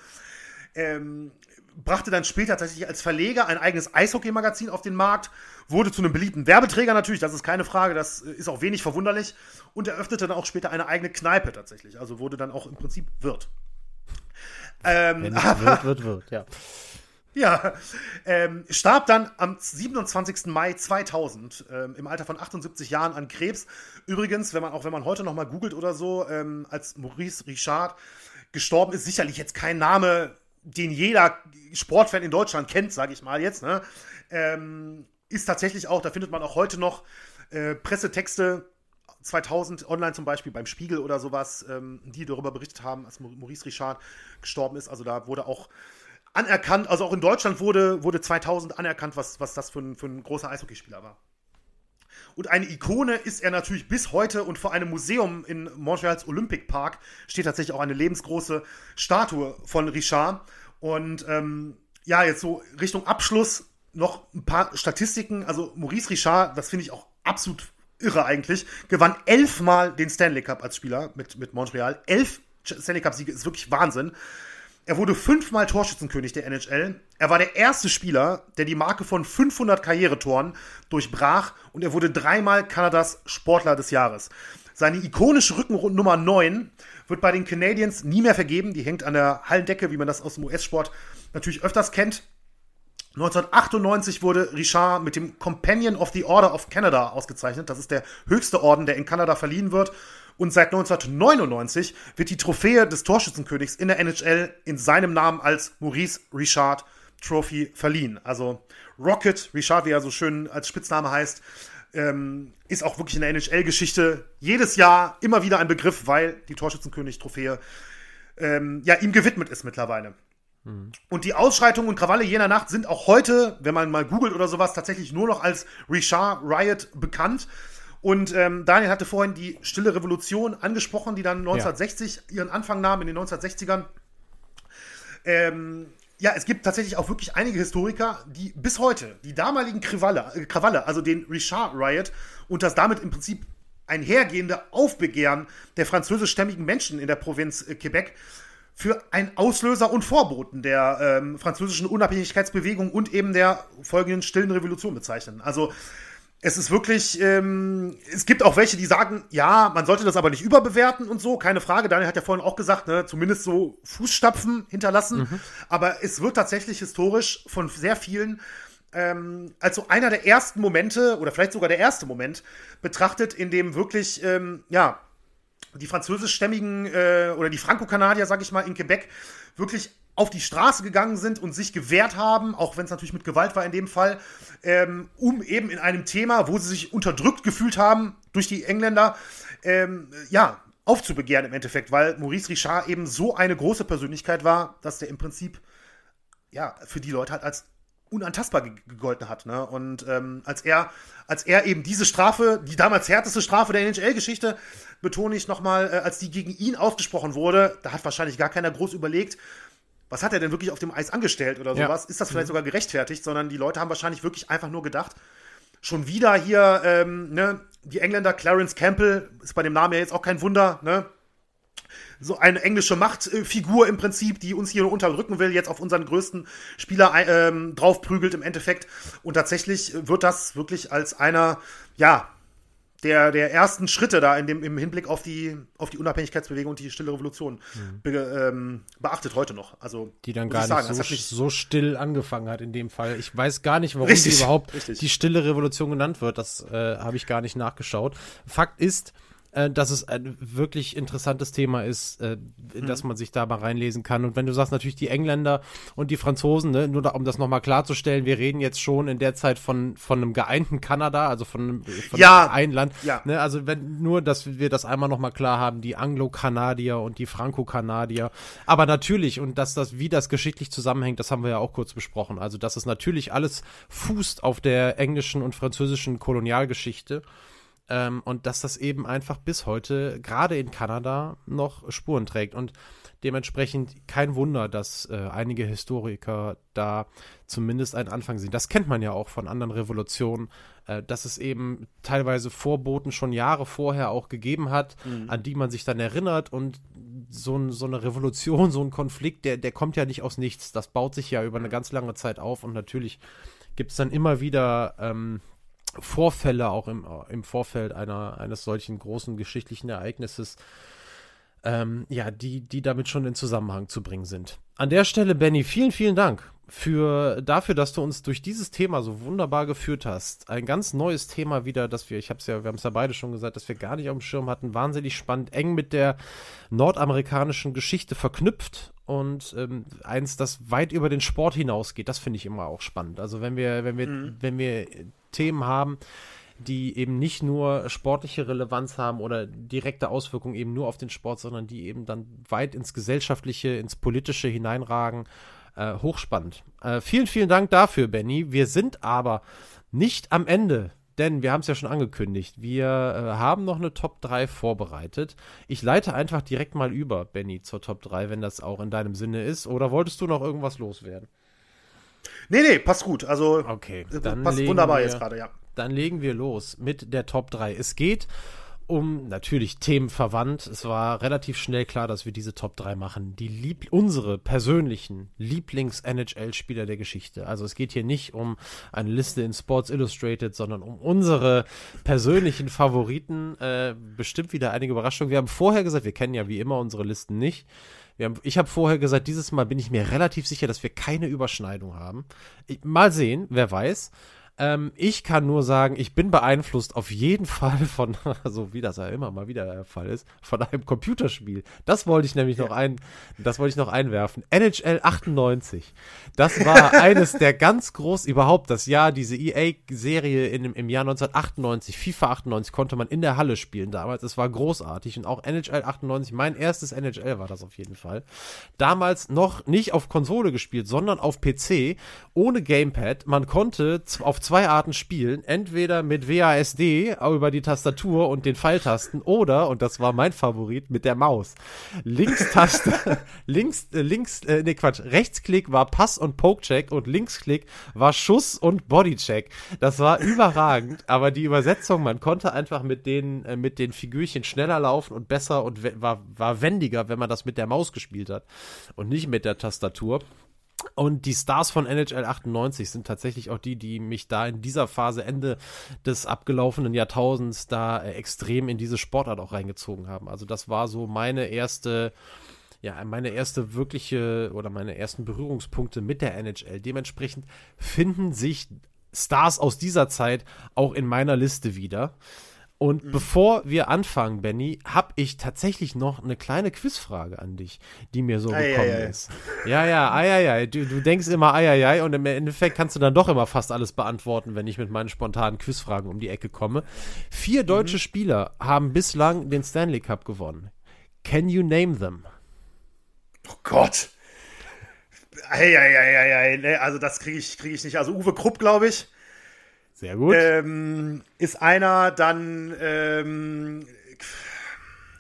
Ähm, brachte dann später tatsächlich als Verleger ein eigenes Eishockey-Magazin auf den Markt, wurde zu einem beliebten Werbeträger natürlich, das ist keine Frage, das ist auch wenig verwunderlich und eröffnete dann auch später eine eigene Kneipe tatsächlich, also wurde dann auch im Prinzip Wirt. Ähm, Wenn es wird, wird, wird, ja. Ja, ähm, starb dann am 27. Mai 2000 ähm, im Alter von 78 Jahren an Krebs. Übrigens, wenn man auch wenn man heute noch mal googelt oder so, ähm, als Maurice Richard gestorben ist, sicherlich jetzt kein Name, den jeder Sportfan in Deutschland kennt, sage ich mal jetzt, ne? ähm, ist tatsächlich auch, da findet man auch heute noch äh, Pressetexte 2000 online zum Beispiel beim Spiegel oder sowas, ähm, die darüber berichtet haben, als Maurice Richard gestorben ist. Also da wurde auch anerkannt, also auch in Deutschland wurde, wurde 2000 anerkannt, was, was das für ein, für ein großer Eishockeyspieler war. Und eine Ikone ist er natürlich bis heute und vor einem Museum in Montreals Olympic Park steht tatsächlich auch eine lebensgroße Statue von Richard. Und ähm, ja, jetzt so Richtung Abschluss noch ein paar Statistiken. Also Maurice Richard, das finde ich auch absolut irre eigentlich, gewann elfmal den Stanley Cup als Spieler mit, mit Montreal. Elf Stanley Cup-Siege ist wirklich Wahnsinn. Er wurde fünfmal Torschützenkönig der NHL. Er war der erste Spieler, der die Marke von 500 Karrieretoren durchbrach und er wurde dreimal Kanadas Sportler des Jahres. Seine ikonische Rückennummer 9 wird bei den Canadiens nie mehr vergeben. Die hängt an der Hallendecke, wie man das aus dem US-Sport natürlich öfters kennt. 1998 wurde Richard mit dem Companion of the Order of Canada ausgezeichnet. Das ist der höchste Orden, der in Kanada verliehen wird. Und seit 1999 wird die Trophäe des Torschützenkönigs in der NHL in seinem Namen als Maurice Richard Trophy verliehen. Also Rocket, Richard, wie er so schön als Spitzname heißt, ähm, ist auch wirklich in der NHL-Geschichte jedes Jahr immer wieder ein Begriff, weil die Torschützenkönig-Trophäe ähm, ja, ihm gewidmet ist mittlerweile. Mhm. Und die Ausschreitungen und Krawalle jener Nacht sind auch heute, wenn man mal googelt oder sowas, tatsächlich nur noch als Richard Riot bekannt. Und ähm, Daniel hatte vorhin die Stille Revolution angesprochen, die dann 1960 ja. ihren Anfang nahm, in den 1960ern. Ähm, ja, es gibt tatsächlich auch wirklich einige Historiker, die bis heute die damaligen Krawalle, äh, Krawalle also den Richard Riot und das damit im Prinzip einhergehende Aufbegehren der französischstämmigen Menschen in der Provinz äh, Quebec für ein Auslöser und Vorboten der ähm, französischen Unabhängigkeitsbewegung und eben der folgenden stillen Revolution bezeichnen. Also es ist wirklich, ähm, es gibt auch welche, die sagen, ja, man sollte das aber nicht überbewerten und so, keine Frage. Daniel hat ja vorhin auch gesagt, ne, zumindest so Fußstapfen hinterlassen. Mhm. Aber es wird tatsächlich historisch von sehr vielen ähm, als so einer der ersten Momente oder vielleicht sogar der erste Moment betrachtet, in dem wirklich, ähm, ja, die französischstämmigen äh, oder die Franco-Kanadier, sag ich mal, in Quebec wirklich auf die Straße gegangen sind und sich gewehrt haben, auch wenn es natürlich mit Gewalt war in dem Fall, ähm, um eben in einem Thema, wo sie sich unterdrückt gefühlt haben durch die Engländer, ähm, ja, aufzubegehren im Endeffekt, weil Maurice Richard eben so eine große Persönlichkeit war, dass der im Prinzip ja für die Leute halt als unantastbar gegolten hat. Ne? Und ähm, als er, als er eben diese Strafe, die damals härteste Strafe der NHL-Geschichte, betone ich nochmal, äh, als die gegen ihn ausgesprochen wurde, da hat wahrscheinlich gar keiner groß überlegt, was hat er denn wirklich auf dem Eis angestellt oder sowas? Ja. Ist das vielleicht mhm. sogar gerechtfertigt? Sondern die Leute haben wahrscheinlich wirklich einfach nur gedacht, schon wieder hier, ähm, ne, die Engländer, Clarence Campbell, ist bei dem Namen ja jetzt auch kein Wunder, ne? So eine englische Machtfigur im Prinzip, die uns hier unterdrücken will, jetzt auf unseren größten Spieler ähm, draufprügelt im Endeffekt. Und tatsächlich wird das wirklich als einer, ja, der, der ersten Schritte da in dem, im Hinblick auf die, auf die Unabhängigkeitsbewegung und die stille Revolution mhm. be, ähm, beachtet heute noch. Also, die dann gar sagen, nicht, so, nicht so, still angefangen hat in dem Fall. Ich weiß gar nicht, warum richtig, die überhaupt richtig. die stille Revolution genannt wird. Das äh, habe ich gar nicht nachgeschaut. Fakt ist, äh, dass es ein wirklich interessantes Thema ist, äh, mhm. dass man sich da mal reinlesen kann. Und wenn du sagst, natürlich die Engländer und die Franzosen, ne, nur da, um das nochmal klarzustellen, wir reden jetzt schon in der Zeit von, von einem geeinten Kanada, also von, von ja. einem Land. Ja. Ne, also wenn nur, dass wir das einmal nochmal klar haben, die Anglo-Kanadier und die Franco-Kanadier. Aber natürlich, und dass das, wie das geschichtlich zusammenhängt, das haben wir ja auch kurz besprochen. Also, dass es natürlich alles fußt auf der englischen und französischen Kolonialgeschichte. Ähm, und dass das eben einfach bis heute, gerade in Kanada, noch Spuren trägt. Und dementsprechend kein Wunder, dass äh, einige Historiker da zumindest einen Anfang sehen. Das kennt man ja auch von anderen Revolutionen, äh, dass es eben teilweise Vorboten schon Jahre vorher auch gegeben hat, mhm. an die man sich dann erinnert. Und so, so, eine Revolution, so ein Konflikt, der, der kommt ja nicht aus nichts. Das baut sich ja über eine ganz lange Zeit auf und natürlich gibt es dann immer wieder ähm, Vorfälle auch im, im Vorfeld einer, eines solchen großen geschichtlichen Ereignisses, ähm, ja, die, die damit schon in Zusammenhang zu bringen sind. An der Stelle, Benny, vielen, vielen Dank für dafür, dass du uns durch dieses Thema so wunderbar geführt hast. Ein ganz neues Thema wieder, das wir, ich habe es ja, wir haben es ja beide schon gesagt, dass wir gar nicht auf dem Schirm hatten. Wahnsinnig spannend, eng mit der nordamerikanischen Geschichte verknüpft und ähm, eins, das weit über den Sport hinausgeht. Das finde ich immer auch spannend. Also wenn wir, wenn wir, mhm. wenn wir Themen haben, die eben nicht nur sportliche Relevanz haben oder direkte Auswirkungen eben nur auf den Sport, sondern die eben dann weit ins Gesellschaftliche, ins Politische hineinragen. Äh, hochspannend. Äh, vielen, vielen Dank dafür, Benny. Wir sind aber nicht am Ende denn wir haben es ja schon angekündigt. Wir äh, haben noch eine Top 3 vorbereitet. Ich leite einfach direkt mal über, Benny, zur Top 3, wenn das auch in deinem Sinne ist. Oder wolltest du noch irgendwas loswerden? Nee, nee, passt gut. Also, okay, dann passt wunderbar wir, jetzt gerade, ja. Dann legen wir los mit der Top 3. Es geht um natürlich Themen verwandt. Es war relativ schnell klar, dass wir diese Top 3 machen. Die Lieb unsere persönlichen Lieblings-NHL-Spieler der Geschichte. Also es geht hier nicht um eine Liste in Sports Illustrated, sondern um unsere persönlichen Favoriten. Äh, bestimmt wieder einige Überraschungen. Wir haben vorher gesagt, wir kennen ja wie immer unsere Listen nicht. Haben, ich habe vorher gesagt, dieses Mal bin ich mir relativ sicher, dass wir keine Überschneidung haben. Ich, mal sehen, wer weiß. Ähm, ich kann nur sagen, ich bin beeinflusst auf jeden Fall von, so wie das ja immer mal wieder der Fall ist, von einem Computerspiel. Das wollte ich nämlich noch ein, das wollte ich noch einwerfen. NHL 98. Das war eines der ganz groß überhaupt das Jahr, diese EA-Serie im Jahr 1998, FIFA 98 konnte man in der Halle spielen damals. Es war großartig und auch NHL 98, mein erstes NHL war das auf jeden Fall. Damals noch nicht auf Konsole gespielt, sondern auf PC, ohne Gamepad. Man konnte auf zwei Arten spielen. Entweder mit WASD über die Tastatur und den Pfeiltasten oder, und das war mein Favorit, mit der Maus. Linkstaste, links, äh, links, äh, nee, Quatsch, Rechtsklick war Pass- und Pokecheck und Linksklick war Schuss- und Bodycheck. Das war überragend, aber die Übersetzung, man konnte einfach mit den, äh, mit den Figürchen schneller laufen und besser und war, war wendiger, wenn man das mit der Maus gespielt hat und nicht mit der Tastatur. Und die Stars von NHL 98 sind tatsächlich auch die, die mich da in dieser Phase Ende des abgelaufenen Jahrtausends da äh, extrem in diese Sportart auch reingezogen haben. Also das war so meine erste, ja, meine erste wirkliche oder meine ersten Berührungspunkte mit der NHL. Dementsprechend finden sich Stars aus dieser Zeit auch in meiner Liste wieder. Und mhm. bevor wir anfangen, Benny, habe ich tatsächlich noch eine kleine Quizfrage an dich, die mir so ei, gekommen ei, ei. ist. Ja, ja, ei, Du, du denkst immer ei, ei, ei und im Endeffekt kannst du dann doch immer fast alles beantworten, wenn ich mit meinen spontanen Quizfragen um die Ecke komme. Vier mhm. deutsche mhm. Spieler haben bislang den Stanley Cup gewonnen. Can you name them? Oh Gott. Ei, ei, ei, ei, ei. Also das kriege ich, krieg ich nicht. Also Uwe Krupp, glaube ich. Sehr gut. Ähm, ist einer dann ähm,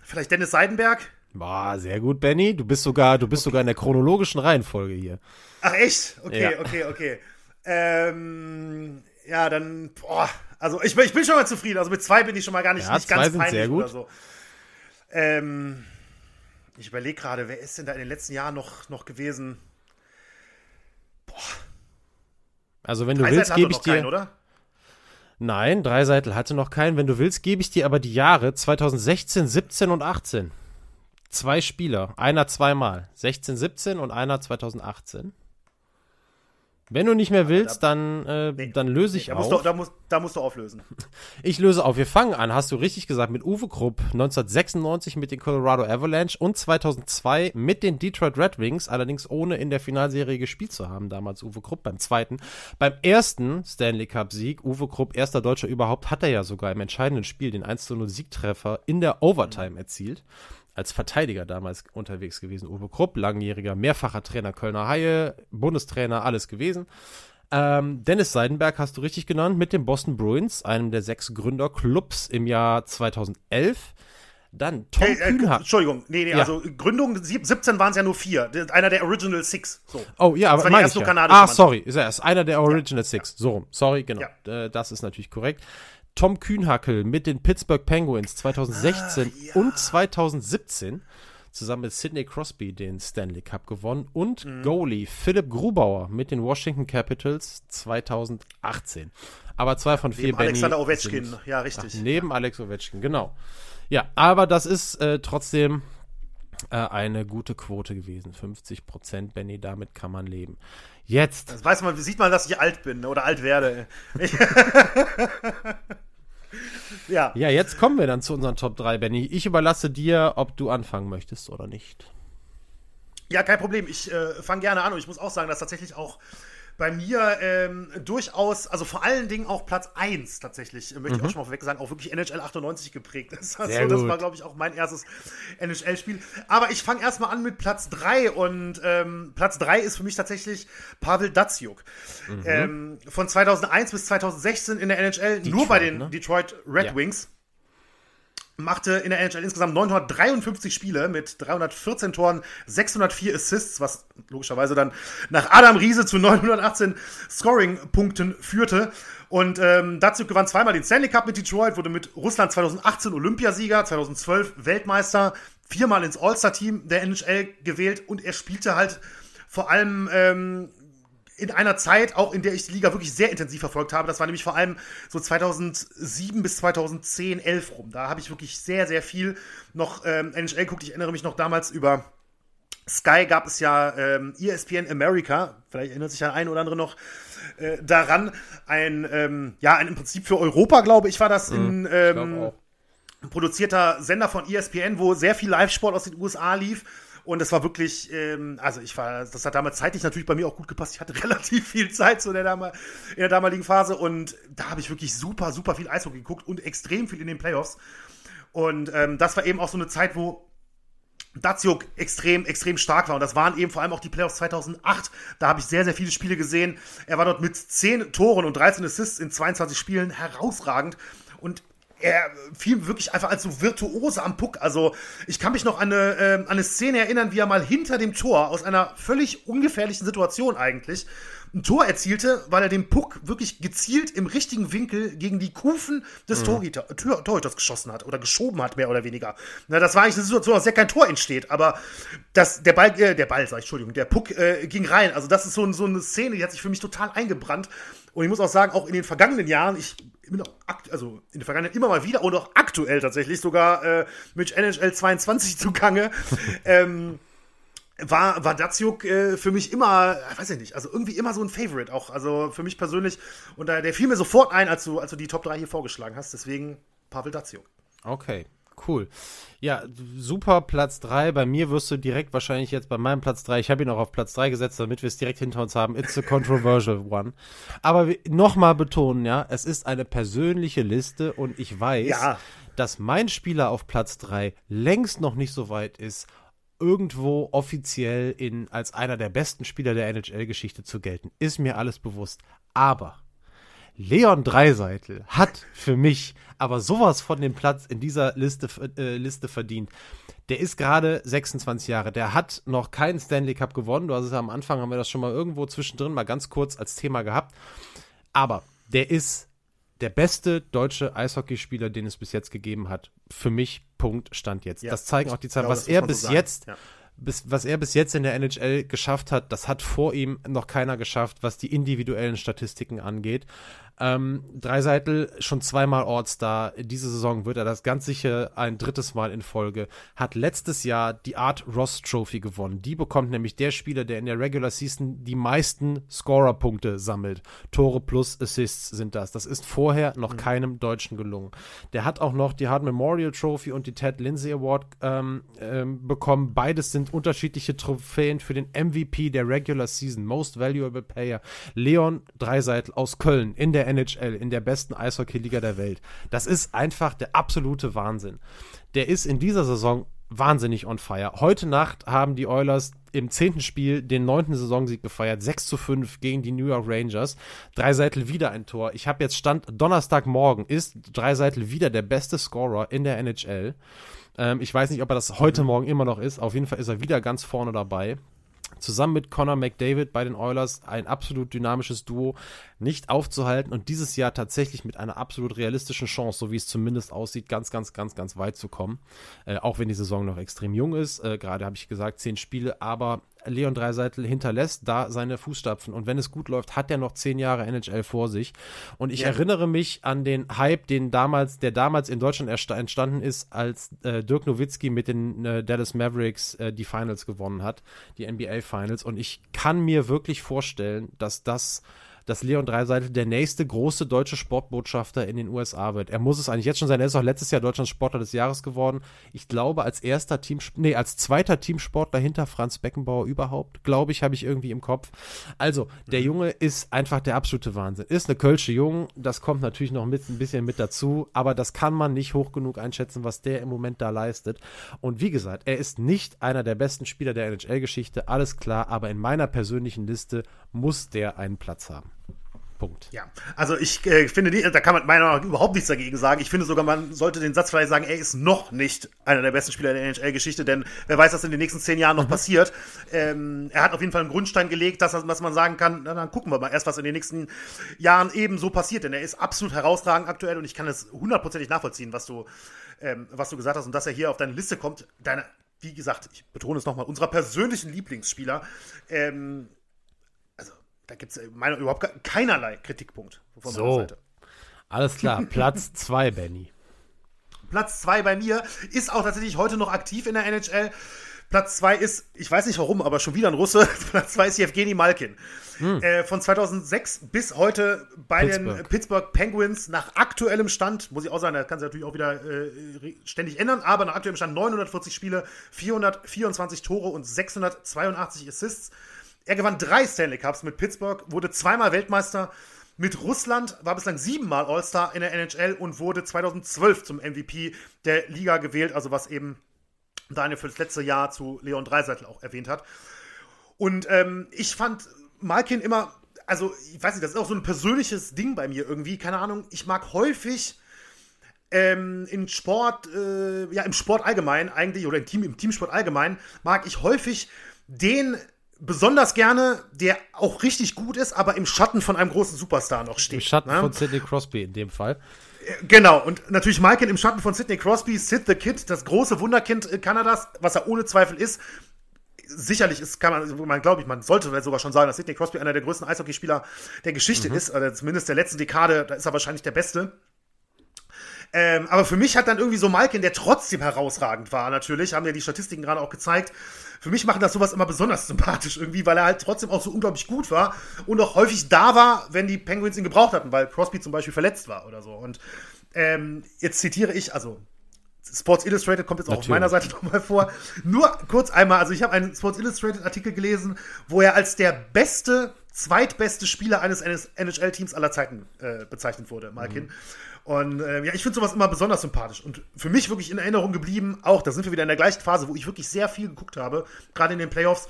vielleicht Dennis Seidenberg? Boah, sehr gut, Benny. Du bist sogar, du bist okay. sogar in der chronologischen Reihenfolge hier. Ach echt? Okay, ja. okay, okay. Ähm, ja, dann, boah, also ich, ich, bin schon mal zufrieden. Also mit zwei bin ich schon mal gar nicht, ja, nicht ganz sind sehr gut. oder so. Ähm, ich überlege gerade, wer ist denn da in den letzten Jahren noch, noch gewesen? Boah. Also wenn du Drei willst, gebe ich dir. Keinen? Nein, Dreiseitel hatte noch keinen. Wenn du willst, gebe ich dir aber die Jahre 2016, 17 und 18. Zwei Spieler, einer zweimal. 16, 17 und einer 2018. Wenn du nicht mehr willst, dann, äh, nee, dann löse ich nee, da auf. Du, da, musst, da musst du auflösen. Ich löse auf. Wir fangen an, hast du richtig gesagt, mit Uwe Krupp 1996 mit den Colorado Avalanche und 2002 mit den Detroit Red Wings, allerdings ohne in der Finalserie gespielt zu haben, damals Uwe Krupp beim zweiten. Beim ersten Stanley Cup Sieg, Uwe Krupp, erster Deutscher überhaupt, hat er ja sogar im entscheidenden Spiel den 1-0 Siegtreffer in der Overtime erzielt als Verteidiger damals unterwegs gewesen. Uwe Krupp, langjähriger, mehrfacher Trainer Kölner Haie, Bundestrainer, alles gewesen. Ähm, Dennis Seidenberg hast du richtig genannt mit den Boston Bruins, einem der sechs Gründerclubs im Jahr 2011. Dann Tom hey, äh, Entschuldigung, nee, nee, ja. also Gründung 17 waren es ja nur vier. Einer der Original Six. So. Oh ja, aber meine ich ja. Ah, sorry, ist er ist einer der Original ja. Six. So, sorry, genau. Ja. Äh, das ist natürlich korrekt. Tom Kühnhackel mit den Pittsburgh Penguins 2016 ah, ja. und 2017 zusammen mit Sidney Crosby den Stanley Cup gewonnen und mhm. Goalie Philipp Grubauer mit den Washington Capitals 2018. Aber zwei von vier Neben Benny Alexander Ovechkin, sind, ja, richtig. Ach, neben Alex Ovechkin, genau. Ja, aber das ist äh, trotzdem äh, eine gute Quote gewesen. 50 Prozent, Benny, damit kann man leben. Jetzt. Das weiß man, sieht man, dass ich alt bin oder alt werde. ja. Ja, jetzt kommen wir dann zu unseren Top 3, Benny. Ich überlasse dir, ob du anfangen möchtest oder nicht. Ja, kein Problem. Ich äh, fange gerne an und ich muss auch sagen, dass tatsächlich auch bei mir ähm, durchaus, also vor allen Dingen auch Platz 1 tatsächlich, möchte mhm. ich auch schon mal vorweg sagen, auch wirklich NHL 98 geprägt ist. Also das war, glaube ich, auch mein erstes NHL-Spiel. Aber ich fange erstmal an mit Platz 3 und ähm, Platz 3 ist für mich tatsächlich Pavel Datsjuk. Mhm. Ähm, von 2001 bis 2016 in der NHL, Detroit, nur bei den ne? Detroit Red ja. Wings machte in der NHL insgesamt 953 Spiele mit 314 Toren, 604 Assists, was logischerweise dann nach Adam Riese zu 918 Scoring-Punkten führte. Und ähm, dazu gewann zweimal den Stanley Cup mit Detroit, wurde mit Russland 2018 Olympiasieger, 2012 Weltmeister, viermal ins All-Star-Team der NHL gewählt und er spielte halt vor allem ähm, in einer Zeit, auch in der ich die Liga wirklich sehr intensiv verfolgt habe. Das war nämlich vor allem so 2007 bis 2010, 11 rum. Da habe ich wirklich sehr, sehr viel noch ähm, NHL geguckt. Ich erinnere mich noch damals über Sky gab es ja ähm, ESPN America. Vielleicht erinnert sich der ein oder andere noch äh, daran. Ein, ähm, ja, ein im Prinzip für Europa, glaube ich, war das mhm, in, ähm, produzierter Sender von ESPN, wo sehr viel Live-Sport aus den USA lief und es war wirklich, ähm, also ich war, das hat damals zeitlich natürlich bei mir auch gut gepasst. Ich hatte relativ viel Zeit so in der, damal in der damaligen Phase und da habe ich wirklich super, super viel Eishockey geguckt und extrem viel in den Playoffs. Und ähm, das war eben auch so eine Zeit, wo Datsjuk extrem, extrem stark war. Und das waren eben vor allem auch die Playoffs 2008. Da habe ich sehr, sehr viele Spiele gesehen. Er war dort mit 10 Toren und 13 Assists in 22 Spielen herausragend. Und er fiel wirklich einfach als so Virtuose am Puck. Also ich kann mich noch an eine, äh, an eine Szene erinnern, wie er mal hinter dem Tor aus einer völlig ungefährlichen Situation eigentlich ein Tor erzielte, weil er den Puck wirklich gezielt im richtigen Winkel gegen die Kufen des mhm. Torhüter, Torhüters geschossen hat oder geschoben hat, mehr oder weniger. Na, das war eigentlich eine Situation, aus der kein Tor entsteht, aber das, der Ball, äh, der Ball, sag ich, Entschuldigung, der Puck äh, ging rein. Also das ist so, so eine Szene, die hat sich für mich total eingebrannt. Und ich muss auch sagen, auch in den vergangenen Jahren, ich bin auch also in den vergangenen immer mal wieder und auch aktuell tatsächlich sogar äh, mit NHL 22 zugange. ähm, war, war Datsjuk äh, für mich immer, weiß ich nicht, also irgendwie immer so ein Favorite auch, also für mich persönlich. Und äh, der fiel mir sofort ein, als du, als du die Top 3 hier vorgeschlagen hast, deswegen Pavel Datsjuk. Okay, cool. Ja, super Platz 3. Bei mir wirst du direkt wahrscheinlich jetzt bei meinem Platz 3, ich habe ihn auch auf Platz 3 gesetzt, damit wir es direkt hinter uns haben. It's a controversial one. Aber nochmal betonen, ja, es ist eine persönliche Liste und ich weiß, ja. dass mein Spieler auf Platz 3 längst noch nicht so weit ist, irgendwo offiziell in, als einer der besten Spieler der NHL-Geschichte zu gelten. Ist mir alles bewusst. Aber Leon Dreiseitel hat für mich aber sowas von dem Platz in dieser Liste, äh, Liste verdient. Der ist gerade 26 Jahre. Der hat noch keinen Stanley Cup gewonnen. Du hast es ja am Anfang, haben wir das schon mal irgendwo zwischendrin mal ganz kurz als Thema gehabt. Aber der ist der beste deutsche Eishockeyspieler, den es bis jetzt gegeben hat. Für mich, Punkt, stand jetzt. Ja, das zeigen auch die Zahlen. Was er bis so jetzt ja bis, was er bis jetzt in der NHL geschafft hat, das hat vor ihm noch keiner geschafft, was die individuellen Statistiken angeht. Ähm, Dreiseitel schon zweimal All-Star. Diese Saison wird er das ganz sicher ein drittes Mal in Folge. Hat letztes Jahr die Art Ross Trophy gewonnen. Die bekommt nämlich der Spieler, der in der Regular Season die meisten Scorer-Punkte sammelt. Tore plus Assists sind das. Das ist vorher noch mhm. keinem Deutschen gelungen. Der hat auch noch die Hard Memorial Trophy und die Ted Lindsay Award ähm, ähm, bekommen. Beides sind unterschiedliche Trophäen für den MVP der Regular Season, Most Valuable Player. Leon Dreiseitel aus Köln in der der NHL, in der besten Eishockey-Liga der Welt. Das ist einfach der absolute Wahnsinn. Der ist in dieser Saison wahnsinnig on fire. Heute Nacht haben die Oilers im zehnten Spiel den neunten Saisonsieg gefeiert. 6 zu 5 gegen die New York Rangers. Dreiseitel wieder ein Tor. Ich habe jetzt Stand Donnerstagmorgen. Ist Dreiseitel wieder der beste Scorer in der NHL. Ähm, ich weiß nicht, ob er das heute Morgen immer noch ist. Auf jeden Fall ist er wieder ganz vorne dabei zusammen mit Connor McDavid bei den Oilers ein absolut dynamisches Duo nicht aufzuhalten und dieses Jahr tatsächlich mit einer absolut realistischen Chance, so wie es zumindest aussieht, ganz, ganz, ganz, ganz weit zu kommen. Äh, auch wenn die Saison noch extrem jung ist. Äh, Gerade habe ich gesagt, zehn Spiele, aber Leon Dreiseitel hinterlässt da seine Fußstapfen. Und wenn es gut läuft, hat er noch zehn Jahre NHL vor sich. Und ich ja. erinnere mich an den Hype, den damals, der damals in Deutschland entstanden ist, als äh, Dirk Nowitzki mit den äh, Dallas Mavericks äh, die Finals gewonnen hat, die NBA Finals. Und ich kann mir wirklich vorstellen, dass das dass Leon Dreiseitel der nächste große deutsche Sportbotschafter in den USA wird. Er muss es eigentlich jetzt schon sein. Er ist auch letztes Jahr Deutschlands Sportler des Jahres geworden. Ich glaube, als erster Team, nee, als zweiter Teamsportler hinter Franz Beckenbauer überhaupt, glaube ich, habe ich irgendwie im Kopf. Also, der mhm. Junge ist einfach der absolute Wahnsinn. Ist eine Kölsche Jung, das kommt natürlich noch mit, ein bisschen mit dazu, aber das kann man nicht hoch genug einschätzen, was der im Moment da leistet. Und wie gesagt, er ist nicht einer der besten Spieler der NHL-Geschichte, alles klar, aber in meiner persönlichen Liste muss der einen Platz haben. Punkt. Ja, also ich äh, finde, da kann man meiner Meinung nach überhaupt nichts dagegen sagen. Ich finde sogar, man sollte den Satz vielleicht sagen, er ist noch nicht einer der besten Spieler der NHL-Geschichte, denn wer weiß, was in den nächsten zehn Jahren noch mhm. passiert. Ähm, er hat auf jeden Fall einen Grundstein gelegt, dass, dass man sagen kann, na, dann gucken wir mal erst, was in den nächsten Jahren eben so passiert, denn er ist absolut herausragend aktuell und ich kann es hundertprozentig nachvollziehen, was du, ähm, was du gesagt hast und dass er hier auf deine Liste kommt. Deine, wie gesagt, ich betone es nochmal, unserer persönlichen Lieblingsspieler. Ähm, da gibt es äh, meiner überhaupt keinerlei Kritikpunkt von so. meiner Seite. Alles klar, Platz 2, Benny. Platz 2 bei mir ist auch tatsächlich heute noch aktiv in der NHL. Platz 2 ist, ich weiß nicht warum, aber schon wieder ein Russe. Platz 2 ist Evgeny Malkin. Hm. Äh, von 2006 bis heute bei Pittsburgh. den Pittsburgh Penguins nach aktuellem Stand, muss ich auch sagen, da kann sich natürlich auch wieder äh, ständig ändern, aber nach aktuellem Stand 940 Spiele, 424 Tore und 682 Assists. Er gewann drei Stanley Cups mit Pittsburgh, wurde zweimal Weltmeister. Mit Russland war bislang siebenmal All-Star in der NHL und wurde 2012 zum MVP der Liga gewählt, also was eben Daniel für das letzte Jahr zu Leon Dreiseitel auch erwähnt hat. Und ähm, ich fand Malkin immer, also ich weiß nicht, das ist auch so ein persönliches Ding bei mir irgendwie, keine Ahnung. Ich mag häufig ähm, in Sport, äh, ja im Sport allgemein eigentlich oder im, Team, im Teamsport allgemein, mag ich häufig den besonders gerne, der auch richtig gut ist, aber im Schatten von einem großen Superstar noch steht. Im Schatten ne? von Sidney Crosby in dem Fall. Äh, genau, und natürlich Malkin im Schatten von Sidney Crosby, Sid the Kid, das große Wunderkind äh, Kanadas, was er ohne Zweifel ist. Sicherlich ist, kann man, man glaube ich, man sollte sogar schon sagen, dass Sidney Crosby einer der größten Eishockeyspieler der Geschichte mhm. ist, oder zumindest der letzten Dekade, da ist er wahrscheinlich der Beste. Ähm, aber für mich hat dann irgendwie so Malkin, der trotzdem herausragend war, natürlich, haben ja die Statistiken gerade auch gezeigt, für mich macht das sowas immer besonders sympathisch irgendwie, weil er halt trotzdem auch so unglaublich gut war und auch häufig da war, wenn die Penguins ihn gebraucht hatten, weil Crosby zum Beispiel verletzt war oder so. Und ähm, jetzt zitiere ich, also Sports Illustrated kommt jetzt auch Natürlich. auf meiner Seite nochmal vor. Nur kurz einmal, also ich habe einen Sports Illustrated Artikel gelesen, wo er als der beste, zweitbeste Spieler eines NHL-Teams aller Zeiten äh, bezeichnet wurde, Malkin. Mhm. Und äh, ja, ich finde sowas immer besonders sympathisch. Und für mich wirklich in Erinnerung geblieben, auch, da sind wir wieder in der gleichen Phase, wo ich wirklich sehr viel geguckt habe, gerade in den Playoffs,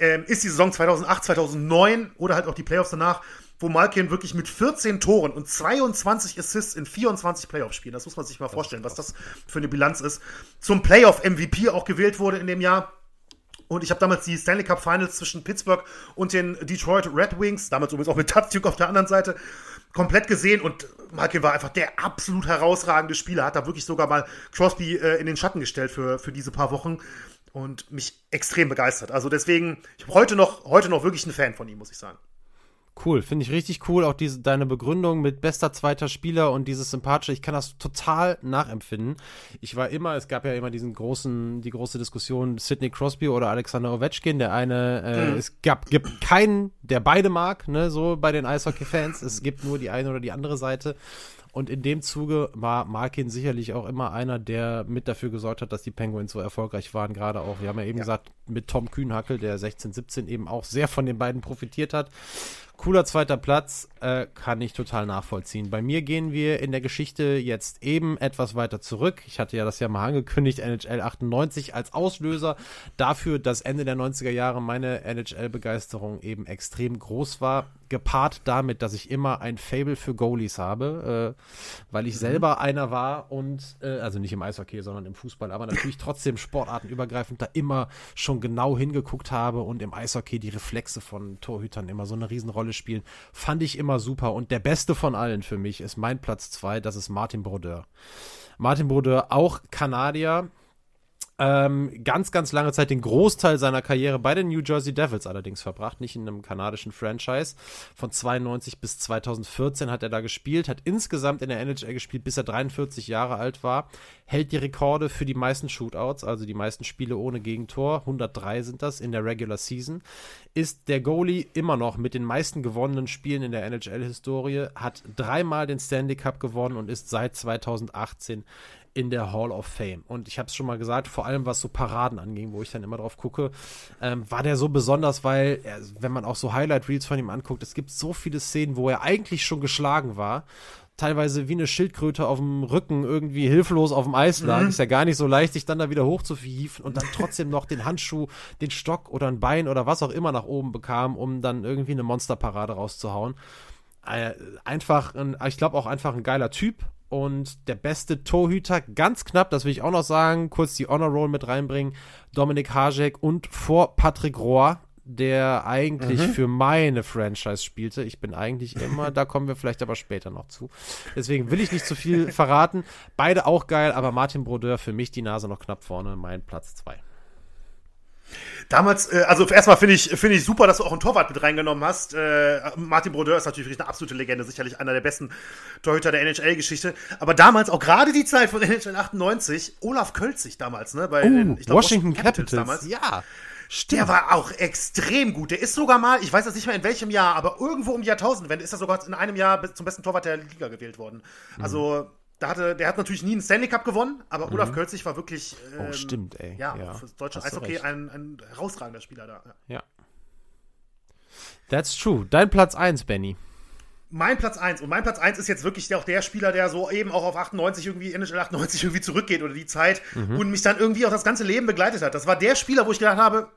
ähm, ist die Saison 2008, 2009 oder halt auch die Playoffs danach, wo Malkin wirklich mit 14 Toren und 22 Assists in 24 Playoffs spielen. Das muss man sich mal vorstellen, was das für eine Bilanz ist. Zum Playoff-MVP auch gewählt wurde in dem Jahr. Und ich habe damals die Stanley Cup Finals zwischen Pittsburgh und den Detroit Red Wings, damals übrigens auch mit Tatsyuk auf der anderen Seite, komplett gesehen und Malkin war einfach der absolut herausragende Spieler, hat da wirklich sogar mal Crosby äh, in den Schatten gestellt für, für diese paar Wochen und mich extrem begeistert. Also deswegen, ich bin heute noch, heute noch wirklich ein Fan von ihm, muss ich sagen. Cool, finde ich richtig cool. Auch diese, deine Begründung mit bester zweiter Spieler und dieses sympathische, ich kann das total nachempfinden. Ich war immer, es gab ja immer diesen großen, die große Diskussion Sidney Crosby oder Alexander Ovechkin. Der eine, äh, mhm. es gab, gibt keinen, der beide mag, ne, so bei den Eishockey-Fans. es gibt nur die eine oder die andere Seite. Und in dem Zuge war Markin sicherlich auch immer einer, der mit dafür gesorgt hat, dass die Penguins so erfolgreich waren. Gerade auch, wir haben ja eben ja. gesagt, mit Tom Kühnhackel, der 16, 17 eben auch sehr von den beiden profitiert hat. Cooler zweiter Platz, äh, kann ich total nachvollziehen. Bei mir gehen wir in der Geschichte jetzt eben etwas weiter zurück. Ich hatte ja das ja mal angekündigt, NHL 98 als Auslöser dafür, dass Ende der 90er Jahre meine NHL-Begeisterung eben extrem groß war gepaart damit, dass ich immer ein Fable für Goalies habe, äh, weil ich mhm. selber einer war und, äh, also nicht im Eishockey, sondern im Fußball, aber natürlich trotzdem sportartenübergreifend da immer schon genau hingeguckt habe und im Eishockey die Reflexe von Torhütern immer so eine Riesenrolle spielen, fand ich immer super. Und der beste von allen für mich ist mein Platz zwei, das ist Martin Brodeur. Martin Brodeur, auch Kanadier, Ähm, ganz, ganz lange Zeit den Großteil seiner Karriere bei den New Jersey Devils allerdings verbracht, nicht in einem kanadischen Franchise. Von 92 bis 2014 hat er da gespielt, hat insgesamt in der NHL gespielt, bis er 43 Jahre alt war, hält die Rekorde für die meisten Shootouts, also die meisten Spiele ohne Gegentor, 103 sind das in der Regular Season, ist der Goalie immer noch mit den meisten gewonnenen Spielen in der NHL-Historie, hat dreimal den Stanley Cup gewonnen und ist seit 2018 in der Hall of Fame. Und ich habe es schon mal gesagt, vor allem was so Paraden anging, wo ich dann immer drauf gucke, ähm, war der so besonders, weil, er, wenn man auch so Highlight-Reels von ihm anguckt, es gibt so viele Szenen, wo er eigentlich schon geschlagen war. Teilweise wie eine Schildkröte auf dem Rücken irgendwie hilflos auf dem Eis lag. Mhm. Ist ja gar nicht so leicht, sich dann da wieder hochzuhieven und dann trotzdem noch den Handschuh, den Stock oder ein Bein oder was auch immer nach oben bekam, um dann irgendwie eine Monsterparade rauszuhauen. Äh, einfach, ein, ich glaube auch einfach ein geiler Typ und der beste Torhüter, ganz knapp, das will ich auch noch sagen, kurz die Honor Roll mit reinbringen, Dominik Hajek und vor Patrick Rohr, der eigentlich mhm. für meine Franchise spielte. Ich bin eigentlich immer, da kommen wir vielleicht aber später noch zu. Deswegen will ich nicht zu viel verraten. Beide auch geil, aber Martin Brodeur für mich die Nase noch knapp vorne, mein Platz 2. Damals, äh, also erstmal finde ich, finde ich super, dass du auch einen Torwart mit reingenommen hast. Äh, Martin Brodeur ist natürlich eine absolute Legende, sicherlich einer der besten Torhüter der NHL-Geschichte. Aber damals, auch gerade die Zeit von NHL 98, Olaf Kölzig damals, ne? Bei oh, den, glaub, Washington, Washington Capitals, damals. Ja. Stimmt. Der war auch extrem gut. Der ist sogar mal, ich weiß jetzt nicht mehr in welchem Jahr, aber irgendwo um die Jahrtausendwende ist er sogar in einem Jahr zum besten Torwart der Liga gewählt worden. Also, mhm da hatte, der hat natürlich nie einen Stanley Cup gewonnen, aber mhm. Olaf Kölzig war wirklich. Oh, ähm, oh, stimmt, ey. Ja, ja. für das deutsche Eishockey ein, ein herausragender Spieler da. Ja. ja. That's true. Dein Platz 1, Benny. Mein Platz 1. Und mein Platz 1 ist jetzt wirklich auch der Spieler, der so eben auch auf 98 irgendwie, NHL 98 irgendwie zurückgeht oder die Zeit mhm. und mich dann irgendwie auch das ganze Leben begleitet hat. Das war der Spieler, wo ich gedacht habe,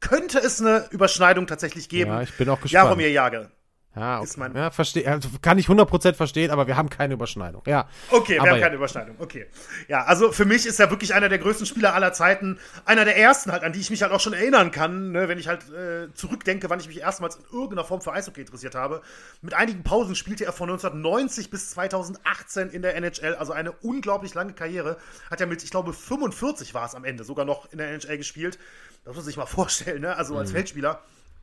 könnte es eine Überschneidung tatsächlich geben. Ja, ich bin auch gespannt. Jaromir Jagr. Ja, okay. ja verstehe. Also kann ich 100% verstehen, aber wir haben keine Überschneidung. Ja. Okay, wir haben keine Überschneidung. Okay. Ja, also für mich ist er wirklich einer der größten Spieler aller Zeiten. Einer der ersten halt, an die ich mich halt auch schon erinnern kann, ne, wenn ich halt äh, zurückdenke, wann ich mich erstmals in irgendeiner Form für Eishockey interessiert habe. Mit einigen Pausen spielte er von 1990 bis 2018 in der NHL, also eine unglaublich lange Karriere. Hat er mit, ich glaube, 45 war es am Ende, sogar noch in der NHL gespielt. Das muss man sich mal vorstellen, ne? Also als mhm. Feldspieler.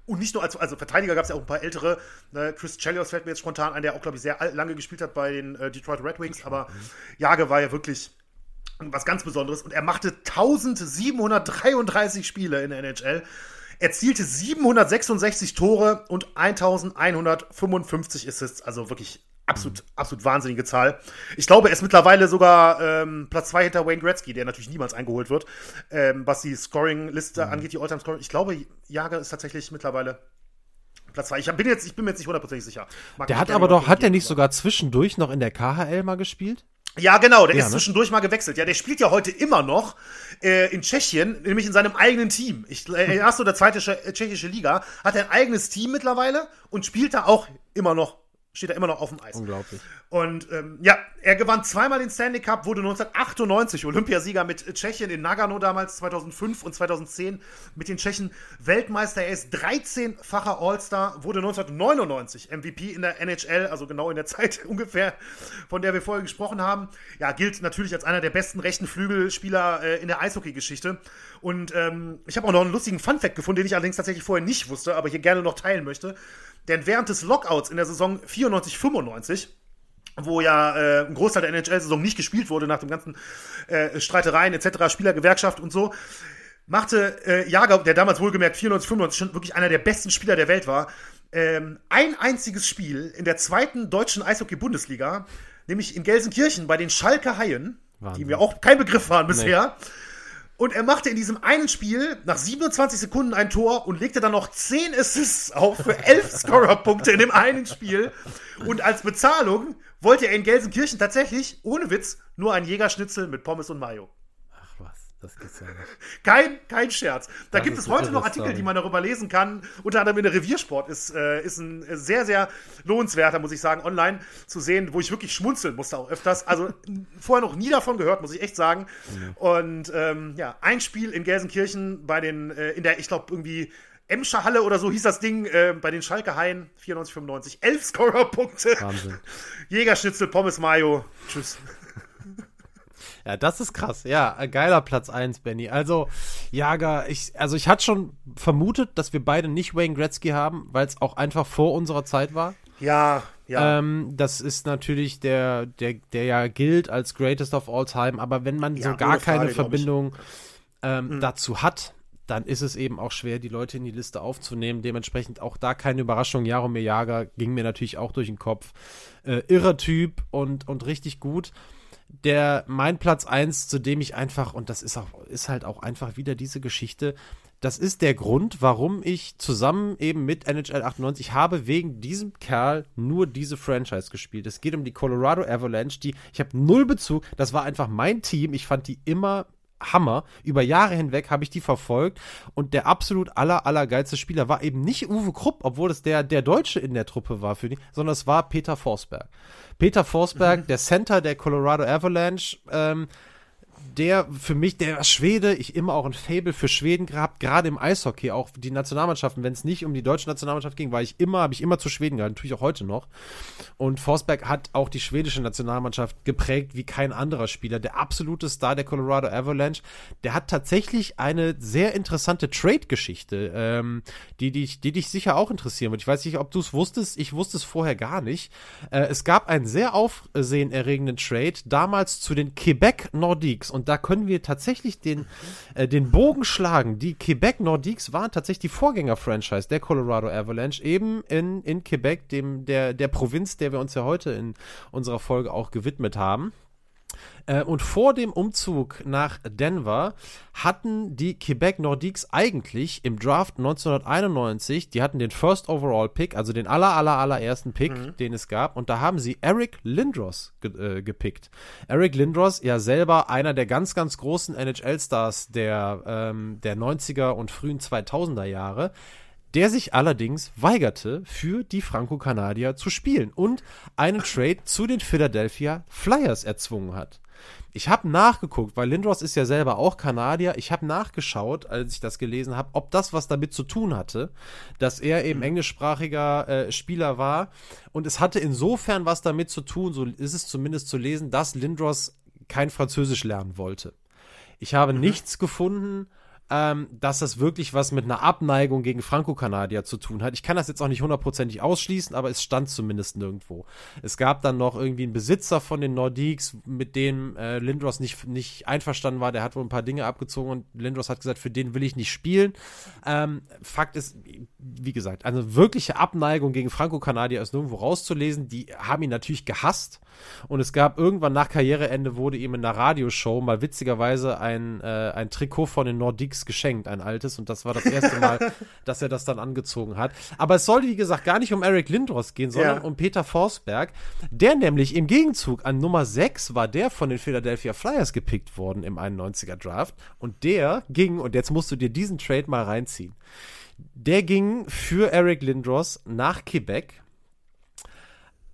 Und nicht nur als also Verteidiger gab es ja auch ein paar ältere. Ne? Chris Chelios fällt mir jetzt spontan ein, der auch, glaube ich, sehr lange gespielt hat bei den äh, Detroit Red Wings. Aber Jage war ja wirklich was ganz Besonderes. Und er machte 1733 Spiele in der NHL. Erzielte 766 Tore und 1155 Assists. Also wirklich absolut, absolut wahnsinnige Zahl. Ich glaube, er ist mittlerweile sogar ähm, Platz 2 hinter Wayne Gretzky, der natürlich niemals eingeholt wird, ähm, was die Scoring-Liste mhm. angeht, die All-Time-Scoring. Ich glaube, Jager ist tatsächlich mittlerweile Platz 2. Ich bin, jetzt, ich bin mir jetzt nicht hundertprozentig sicher. Mag der hat aber doch, hat der nicht sogar zwischendurch noch in der KHL mal gespielt? Ja, genau, der ja, ist ne? zwischendurch mal gewechselt. Ja, der spielt ja heute immer noch äh, in Tschechien, nämlich in seinem eigenen Team. Ich, äh, erste oder zweite tschechische Liga, hat er ein eigenes Team mittlerweile und spielt da auch immer noch steht er immer noch auf dem Eis. Unglaublich. Und ähm, ja, er gewann zweimal den Stanley Cup, wurde 1998 Olympiasieger mit Tschechien in Nagano damals, 2005 und 2010 mit den Tschechen Weltmeister. Er ist 13-facher All-Star, wurde 1999 MVP in der NHL, also genau in der Zeit ungefähr, von der wir vorher gesprochen haben. Ja, gilt natürlich als einer der besten rechten Flügelspieler äh, in der Eishockey-Geschichte. Und ähm, ich habe auch noch einen lustigen Fun-Fact gefunden, den ich allerdings tatsächlich vorher nicht wusste, aber hier gerne noch teilen möchte. Denn während des Lockouts in der Saison 94-95 wo ja äh, ein Großteil der NHL-Saison nicht gespielt wurde nach den ganzen äh, Streitereien etc., Spielergewerkschaft und so, machte äh, Jager, der damals wohlgemerkt 94, 95 schon wirklich einer der besten Spieler der Welt war, ähm, ein einziges Spiel in der zweiten deutschen Eishockey-Bundesliga, nämlich in Gelsenkirchen bei den Schalke Haien, Wahnsinn. die mir auch kein Begriff waren bisher. Nee. Und er machte in diesem einen Spiel nach 27 Sekunden ein Tor und legte dann noch 10 Assists auf für 11 Scorerpunkte in dem einen Spiel. Und als Bezahlung wollte er in Gelsenkirchen tatsächlich, ohne Witz, nur ein Jägerschnitzel mit Pommes und Mayo. Das gibt's ja nicht. Kein, kein Scherz. Da das gibt es heute noch Artikel, die man darüber lesen kann. Unter anderem in der Reviersport ist, äh, ist ein sehr, sehr lohnenswerter, muss ich sagen, online zu sehen, wo ich wirklich schmunzeln musste auch öfters. Also vorher noch nie davon gehört, muss ich echt sagen. Mhm. Und ähm, ja, ein Spiel in Gelsenkirchen bei den, äh, in der, ich glaube, irgendwie Emscher Halle oder so hieß das Ding, äh, bei den Schalke Haien, 94, 95, 11 Scorer-Punkte. Wahnsinn. Jägerschnitzel, Pommes Mayo. Tschüss. Ja, das ist krass. Ja, geiler Platz 1, Benny. Also, Jager, ich, also ich hatte schon vermutet, dass wir beide nicht Wayne Gretzky haben, weil es auch einfach vor unserer Zeit war. Ja, ja. Ähm, das ist natürlich der, der, der ja gilt als Greatest of All Time, aber wenn man Ja, so gar Frage, keine. Verbindung ähm, Mhm. dazu hat, dann ist es eben auch schwer, die Leute in die Liste aufzunehmen. Dementsprechend auch da keine Überraschung. Jaromir Jager ging mir natürlich auch durch den Kopf. Äh, irrer Typ und, und richtig gut. Der, mein Platz 1, zu dem ich einfach, und das ist auch, ist halt auch einfach wieder diese Geschichte, das ist der Grund, warum ich zusammen eben mit NHL 98 habe wegen diesem Kerl nur diese Franchise gespielt. Es geht um die Colorado Avalanche, die ich habe null Bezug, das war einfach mein Team, ich fand die immer Hammer. Über Jahre hinweg habe ich die verfolgt und der absolut aller allergeilste Spieler war eben nicht Uwe Krupp, obwohl es der der Deutsche in der Truppe war für die, sondern es war Peter Forsberg. Peter Forsberg, der Center der Colorado Avalanche, ähm, der für mich, der Schwede, ich immer auch ein Fable für Schweden gehabt, gerade im Eishockey, auch die Nationalmannschaften, wenn es nicht um die deutsche Nationalmannschaft ging, war ich immer, habe ich immer zu Schweden gehalten, tue ich auch heute noch. Und Forsberg hat auch die schwedische Nationalmannschaft geprägt wie kein anderer Spieler. Der absolute Star der Colorado Avalanche. Der hat tatsächlich eine sehr interessante Trade-Geschichte, ähm, die, dich, die dich sicher auch interessieren wird. Ich weiß nicht, ob du es wusstest. Ich wusste es vorher gar nicht. Äh, es gab einen sehr aufsehenerregenden Trade damals zu den Quebec Nordiques. Und da können wir tatsächlich den, äh, den Bogen schlagen. Die Quebec Nordiques waren tatsächlich die Vorgänger-Franchise der Colorado Avalanche, eben in, in Quebec, dem, der, der Provinz, der wir uns ja heute in unserer Folge auch gewidmet haben. Äh, und vor dem Umzug nach Denver hatten die Quebec Nordiques eigentlich im Draft 1991, die hatten den First Overall Pick, also den aller, aller, allerersten Pick, den es gab, und da haben sie Eric Lindros ge äh, gepickt. Eric Lindros, ja selber einer der ganz, ganz großen NHL-Stars der, ähm, der 90er und frühen 2000er Jahre der sich allerdings weigerte, für die Franco-Kanadier zu spielen und einen Trade zu den Philadelphia Flyers erzwungen hat. Ich habe nachgeguckt, weil Lindros ist ja selber auch Kanadier. Ich habe nachgeschaut, als ich das gelesen habe, ob das was damit zu tun hatte, dass er eben englischsprachiger äh, Spieler war. Und es hatte insofern was damit zu tun, so ist es zumindest zu lesen, dass Lindros kein Französisch lernen wollte. Ich habe nichts gefunden, ähm, dass das wirklich was mit einer Abneigung gegen Franco-Kanadier zu tun hat. Ich kann das jetzt auch nicht hundertprozentig ausschließen, aber es stand zumindest nirgendwo. Es gab dann noch irgendwie einen Besitzer von den Nordiques, mit dem äh, Lindros nicht, nicht einverstanden war. Der hat wohl ein paar Dinge abgezogen und Lindros hat gesagt, für den will ich nicht spielen. Ähm, Fakt ist, wie gesagt, eine wirkliche Abneigung gegen Franco-Kanadier ist nirgendwo rauszulesen. Die haben ihn natürlich gehasst. Und es gab irgendwann nach Karriereende wurde ihm in einer Radioshow mal witzigerweise ein, äh, ein Trikot von den Nordiques geschenkt, ein altes. Und das war das erste Mal, dass er das dann angezogen hat. Aber es sollte, wie gesagt, gar nicht um Eric Lindros gehen, sondern Ja. um Peter Forsberg. Der nämlich im Gegenzug an Nummer 6 war der von den Philadelphia Flyers gepickt worden im 91er Draft. Und der ging, und jetzt musst du dir diesen Trade mal reinziehen. Der ging für Eric Lindros nach Quebec.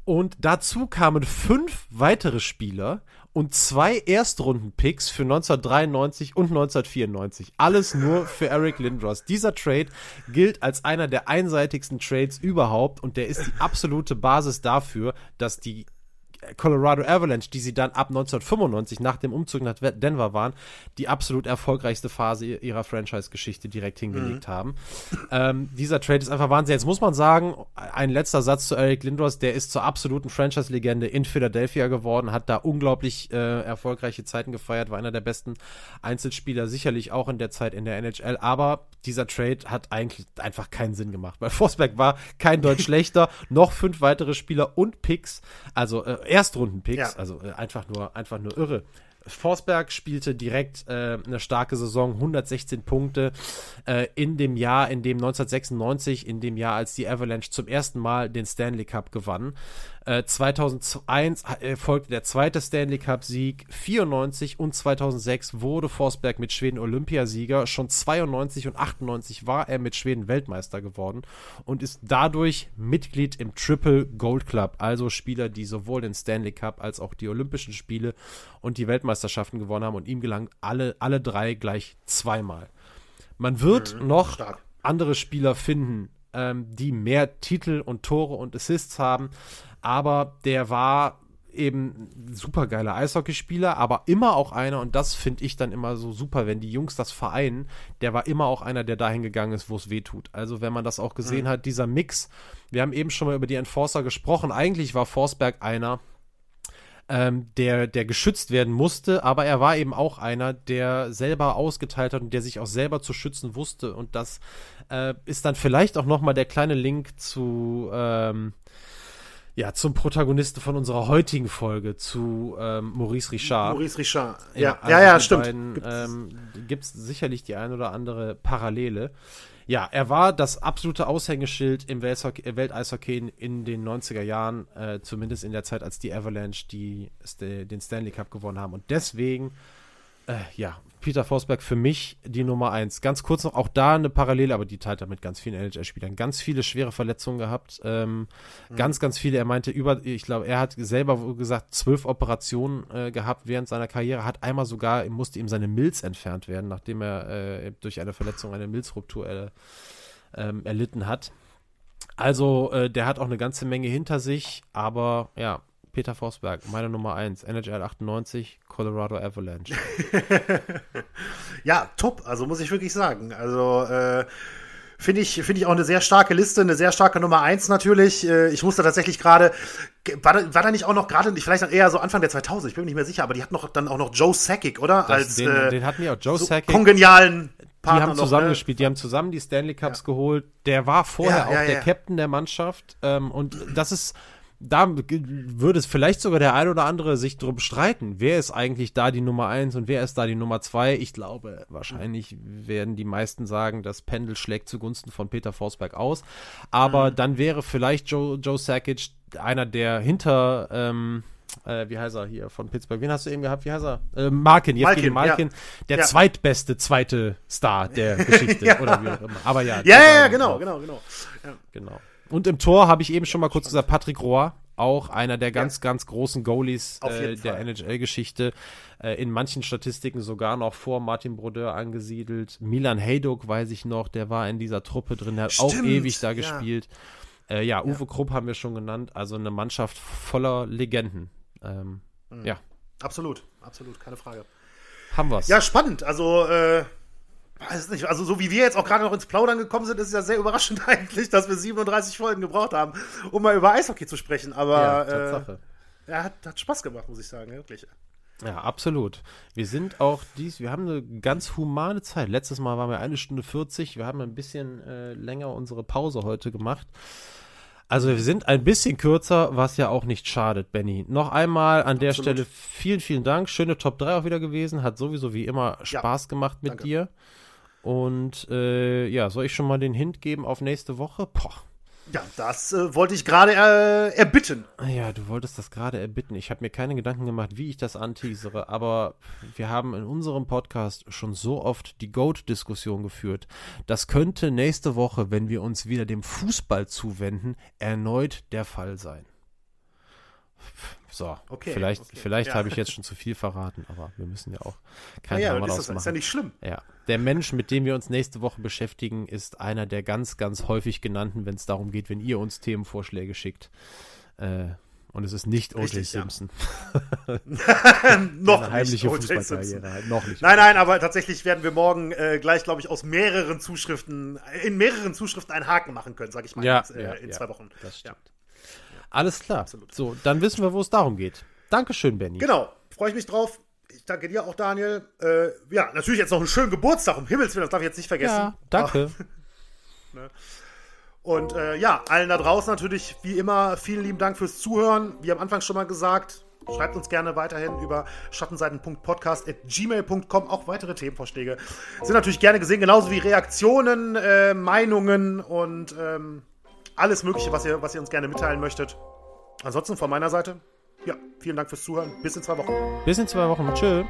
Und dazu kamen fünf weitere Spieler und zwei Erstrunden-Picks für 1993 und 1994. Alles nur für Eric Lindros. Dieser Trade gilt als einer der einseitigsten Trades überhaupt und der ist die absolute Basis dafür, dass die Colorado Avalanche, die sie dann ab 1995 nach dem Umzug nach Denver waren, die absolut erfolgreichste Phase ihrer Franchise-Geschichte direkt hingelegt haben. Ähm, dieser Trade ist einfach Wahnsinn. Jetzt muss man sagen, ein letzter Satz zu Eric Lindros, der ist zur absoluten Franchise-Legende in Philadelphia geworden, hat da unglaublich äh, erfolgreiche Zeiten gefeiert, war einer der besten Einzelspieler, sicherlich auch in der Zeit in der NHL, aber dieser Trade hat eigentlich einfach keinen Sinn gemacht, weil Forsberg war kein Deutsch schlechter, noch fünf weitere Spieler und Picks, also äh, Erstrunden-Picks, Ja. also äh, einfach nur, einfach nur irre. Forsberg spielte direkt äh, eine starke Saison, 116 Punkte äh, in dem Jahr, in dem 1996, in dem Jahr, als die Avalanche zum ersten Mal den Stanley Cup gewann. Äh, 2001 äh, folgte der zweite Stanley Cup-Sieg, 94 und 2006 wurde Forsberg mit Schweden Olympiasieger. Schon 92 und 98 war er mit Schweden Weltmeister geworden und ist dadurch Mitglied im Triple Gold Club, also Spieler, die sowohl den Stanley Cup als auch die Olympischen Spiele und die Weltmeisterschaften gewonnen haben und ihm gelangen alle, alle drei gleich zweimal. Man wird noch stark. andere Spieler finden, ähm, die mehr Titel und Tore und Assists haben, aber der war eben supergeiler Eishockeyspieler, aber immer auch einer, und das finde ich dann immer so super, wenn die Jungs das vereinen, der war immer auch einer, der dahin gegangen ist, wo es weh tut. Also wenn man das auch gesehen mhm. hat, dieser Mix, wir haben eben schon mal über die Enforcer gesprochen, eigentlich war Forsberg einer, ähm, der, der geschützt werden musste, aber er war eben auch einer, der selber ausgeteilt hat und der sich auch selber zu schützen wusste. Und das äh, ist dann vielleicht auch nochmal der kleine Link zu, ähm, ja, zum Protagonisten von unserer heutigen Folge, zu ähm, Maurice Richard. Maurice Richard, ja, ja, also ja, ja stimmt. Gibt es ähm, sicherlich die ein oder andere Parallele. Ja, er war das absolute Aushängeschild im Welteishockey in, in den 90er Jahren, äh, zumindest in der Zeit, als die Avalanche die, den Stanley Cup gewonnen haben. Und deswegen, äh, ja, Peter Forsberg für mich die Nummer eins. Ganz kurz noch, auch da eine Parallele, aber die teilt er mit ganz vielen NHL-Spielern. Ganz viele schwere Verletzungen gehabt. Ähm, mhm. Ganz, ganz viele. Er meinte über, ich glaube, er hat selber gesagt, zwölf Operationen äh, gehabt während seiner Karriere. Hat einmal sogar, musste ihm seine Milz entfernt werden, nachdem er äh, durch eine Verletzung eine Milzruptur äh, ähm, erlitten hat. Also, äh, der hat auch eine ganze Menge hinter sich, aber ja, Peter Forsberg, meine Nummer 1, NHL 98, Colorado Avalanche. ja, top, also muss ich wirklich sagen. Also, äh, Finde ich, finde ich auch eine sehr starke Liste, eine sehr starke Nummer 1 natürlich. Äh, ich musste tatsächlich gerade, war, da, war da nicht auch noch gerade, vielleicht dann eher so Anfang der 2000, ich bin mir nicht mehr sicher, aber die hat noch dann auch noch Joe Sakic, oder? Das, Als, den, äh, den hatten wir auch, Joe so Sakic. Kongenialen Partner die haben zusammengespielt, ne? die haben zusammen die Stanley Cups ja. geholt. Der war vorher ja, ja, auch der Captain der Mannschaft. Ähm, und das ist, da würde es vielleicht sogar der ein oder andere sich drum streiten. Wer ist eigentlich da die Nummer eins und wer ist da die Nummer zwei? Ich glaube, wahrscheinlich werden die meisten sagen, das Pendel schlägt zugunsten von Peter Forsberg aus. Aber mhm. dann wäre vielleicht Joe, Joe Sakic einer der hinter, ähm, äh, wie heißt er hier von Pittsburgh? Wen hast du eben gehabt? Wie heißt er? Äh, Malkin, Malkin, Malkin, ja. der ja. zweitbeste zweite Star der Geschichte ja. oder wie auch immer. Aber ja. Ja, ja, genau, genau, genau, genau. Und im Tor habe ich eben schon mal kurz gesagt, Patrick Roy, auch einer der ganz, ja. ganz großen Goalies äh, der NHL-Geschichte. Äh, in manchen Statistiken sogar noch vor Martin Brodeur angesiedelt. Milan Heyduk, weiß ich noch, der war in dieser Truppe drin, der hat Stimmt, auch ewig da ja. gespielt. Äh, ja, Uwe ja. Krupp haben wir schon genannt, also eine Mannschaft voller Legenden. Ähm, mhm. Ja. Absolut, absolut, keine Frage. Haben wir's. Ja, spannend. Also, äh, weiß nicht, also so wie wir jetzt auch gerade noch ins Plaudern gekommen sind, ist es ja sehr überraschend eigentlich, dass wir 37 Folgen gebraucht haben, um mal über Eishockey zu sprechen. Aber ja, Tatsache. Äh, ja, hat, hat Spaß gemacht, muss ich sagen, wirklich. Ja, absolut. Wir sind auch dies, wir haben eine ganz humane Zeit. Letztes Mal waren wir eine Stunde 40. Wir haben ein bisschen äh, länger unsere Pause heute gemacht. Also wir sind ein bisschen kürzer, was ja auch nicht schadet, Benny. Noch einmal an der Stelle vielen, vielen Dank. Schöne Top 3 auch wieder gewesen. Hat sowieso wie immer Spaß ja, gemacht mit danke. dir. Und äh, ja, soll ich schon mal den Hint geben auf nächste Woche? Poch. Ja, das äh, wollte ich gerade äh, erbitten. Ja, du wolltest das gerade erbitten. Ich habe mir keine Gedanken gemacht, wie ich das anteasere, aber wir haben in unserem Podcast schon so oft die Goat-Diskussion geführt. Das könnte nächste Woche, wenn wir uns wieder dem Fußball zuwenden, erneut der Fall sein. So, okay, vielleicht, okay. vielleicht ja. habe ich jetzt schon zu viel verraten, aber wir müssen ja auch kein ja, Drama ja, das ist ja nicht schlimm. Ja, der Mensch, mit dem wir uns nächste Woche beschäftigen, ist einer der ganz, ganz häufig genannten, wenn es darum geht, wenn ihr uns Themenvorschläge schickt. Äh, und es ist nicht O.J. Simpson. Ja. noch heimliche Fußballkarriere halt. Noch nicht. Nein, nein, aber tatsächlich werden wir morgen äh, gleich, glaube ich, aus mehreren Zuschriften, in mehreren Zuschriften einen Haken machen können, sage ich mal, ja, jetzt, äh, ja, in zwei Wochen. Das stimmt. Alles klar. Absolut. So, dann wissen wir, wo es darum geht. Dankeschön, Benny. Genau, freue ich mich drauf. Ich danke dir auch, Daniel. Äh, ja, natürlich jetzt noch einen schönen Geburtstag, um Himmels Willen, das darf ich jetzt nicht vergessen. Ja, danke. ne? Und äh, ja, allen da draußen natürlich, wie immer, vielen lieben Dank fürs Zuhören. Wie am Anfang schon mal gesagt, schreibt uns gerne weiterhin über schattenseiten.podcast.gmail.com auch weitere Themenvorschläge. Sind natürlich gerne gesehen, genauso wie Reaktionen, äh, Meinungen und ähm, alles Mögliche, was ihr, was ihr uns gerne mitteilen möchtet. Ansonsten von meiner Seite, ja, vielen Dank fürs Zuhören. Bis in zwei Wochen. Bis in zwei Wochen. Tschö.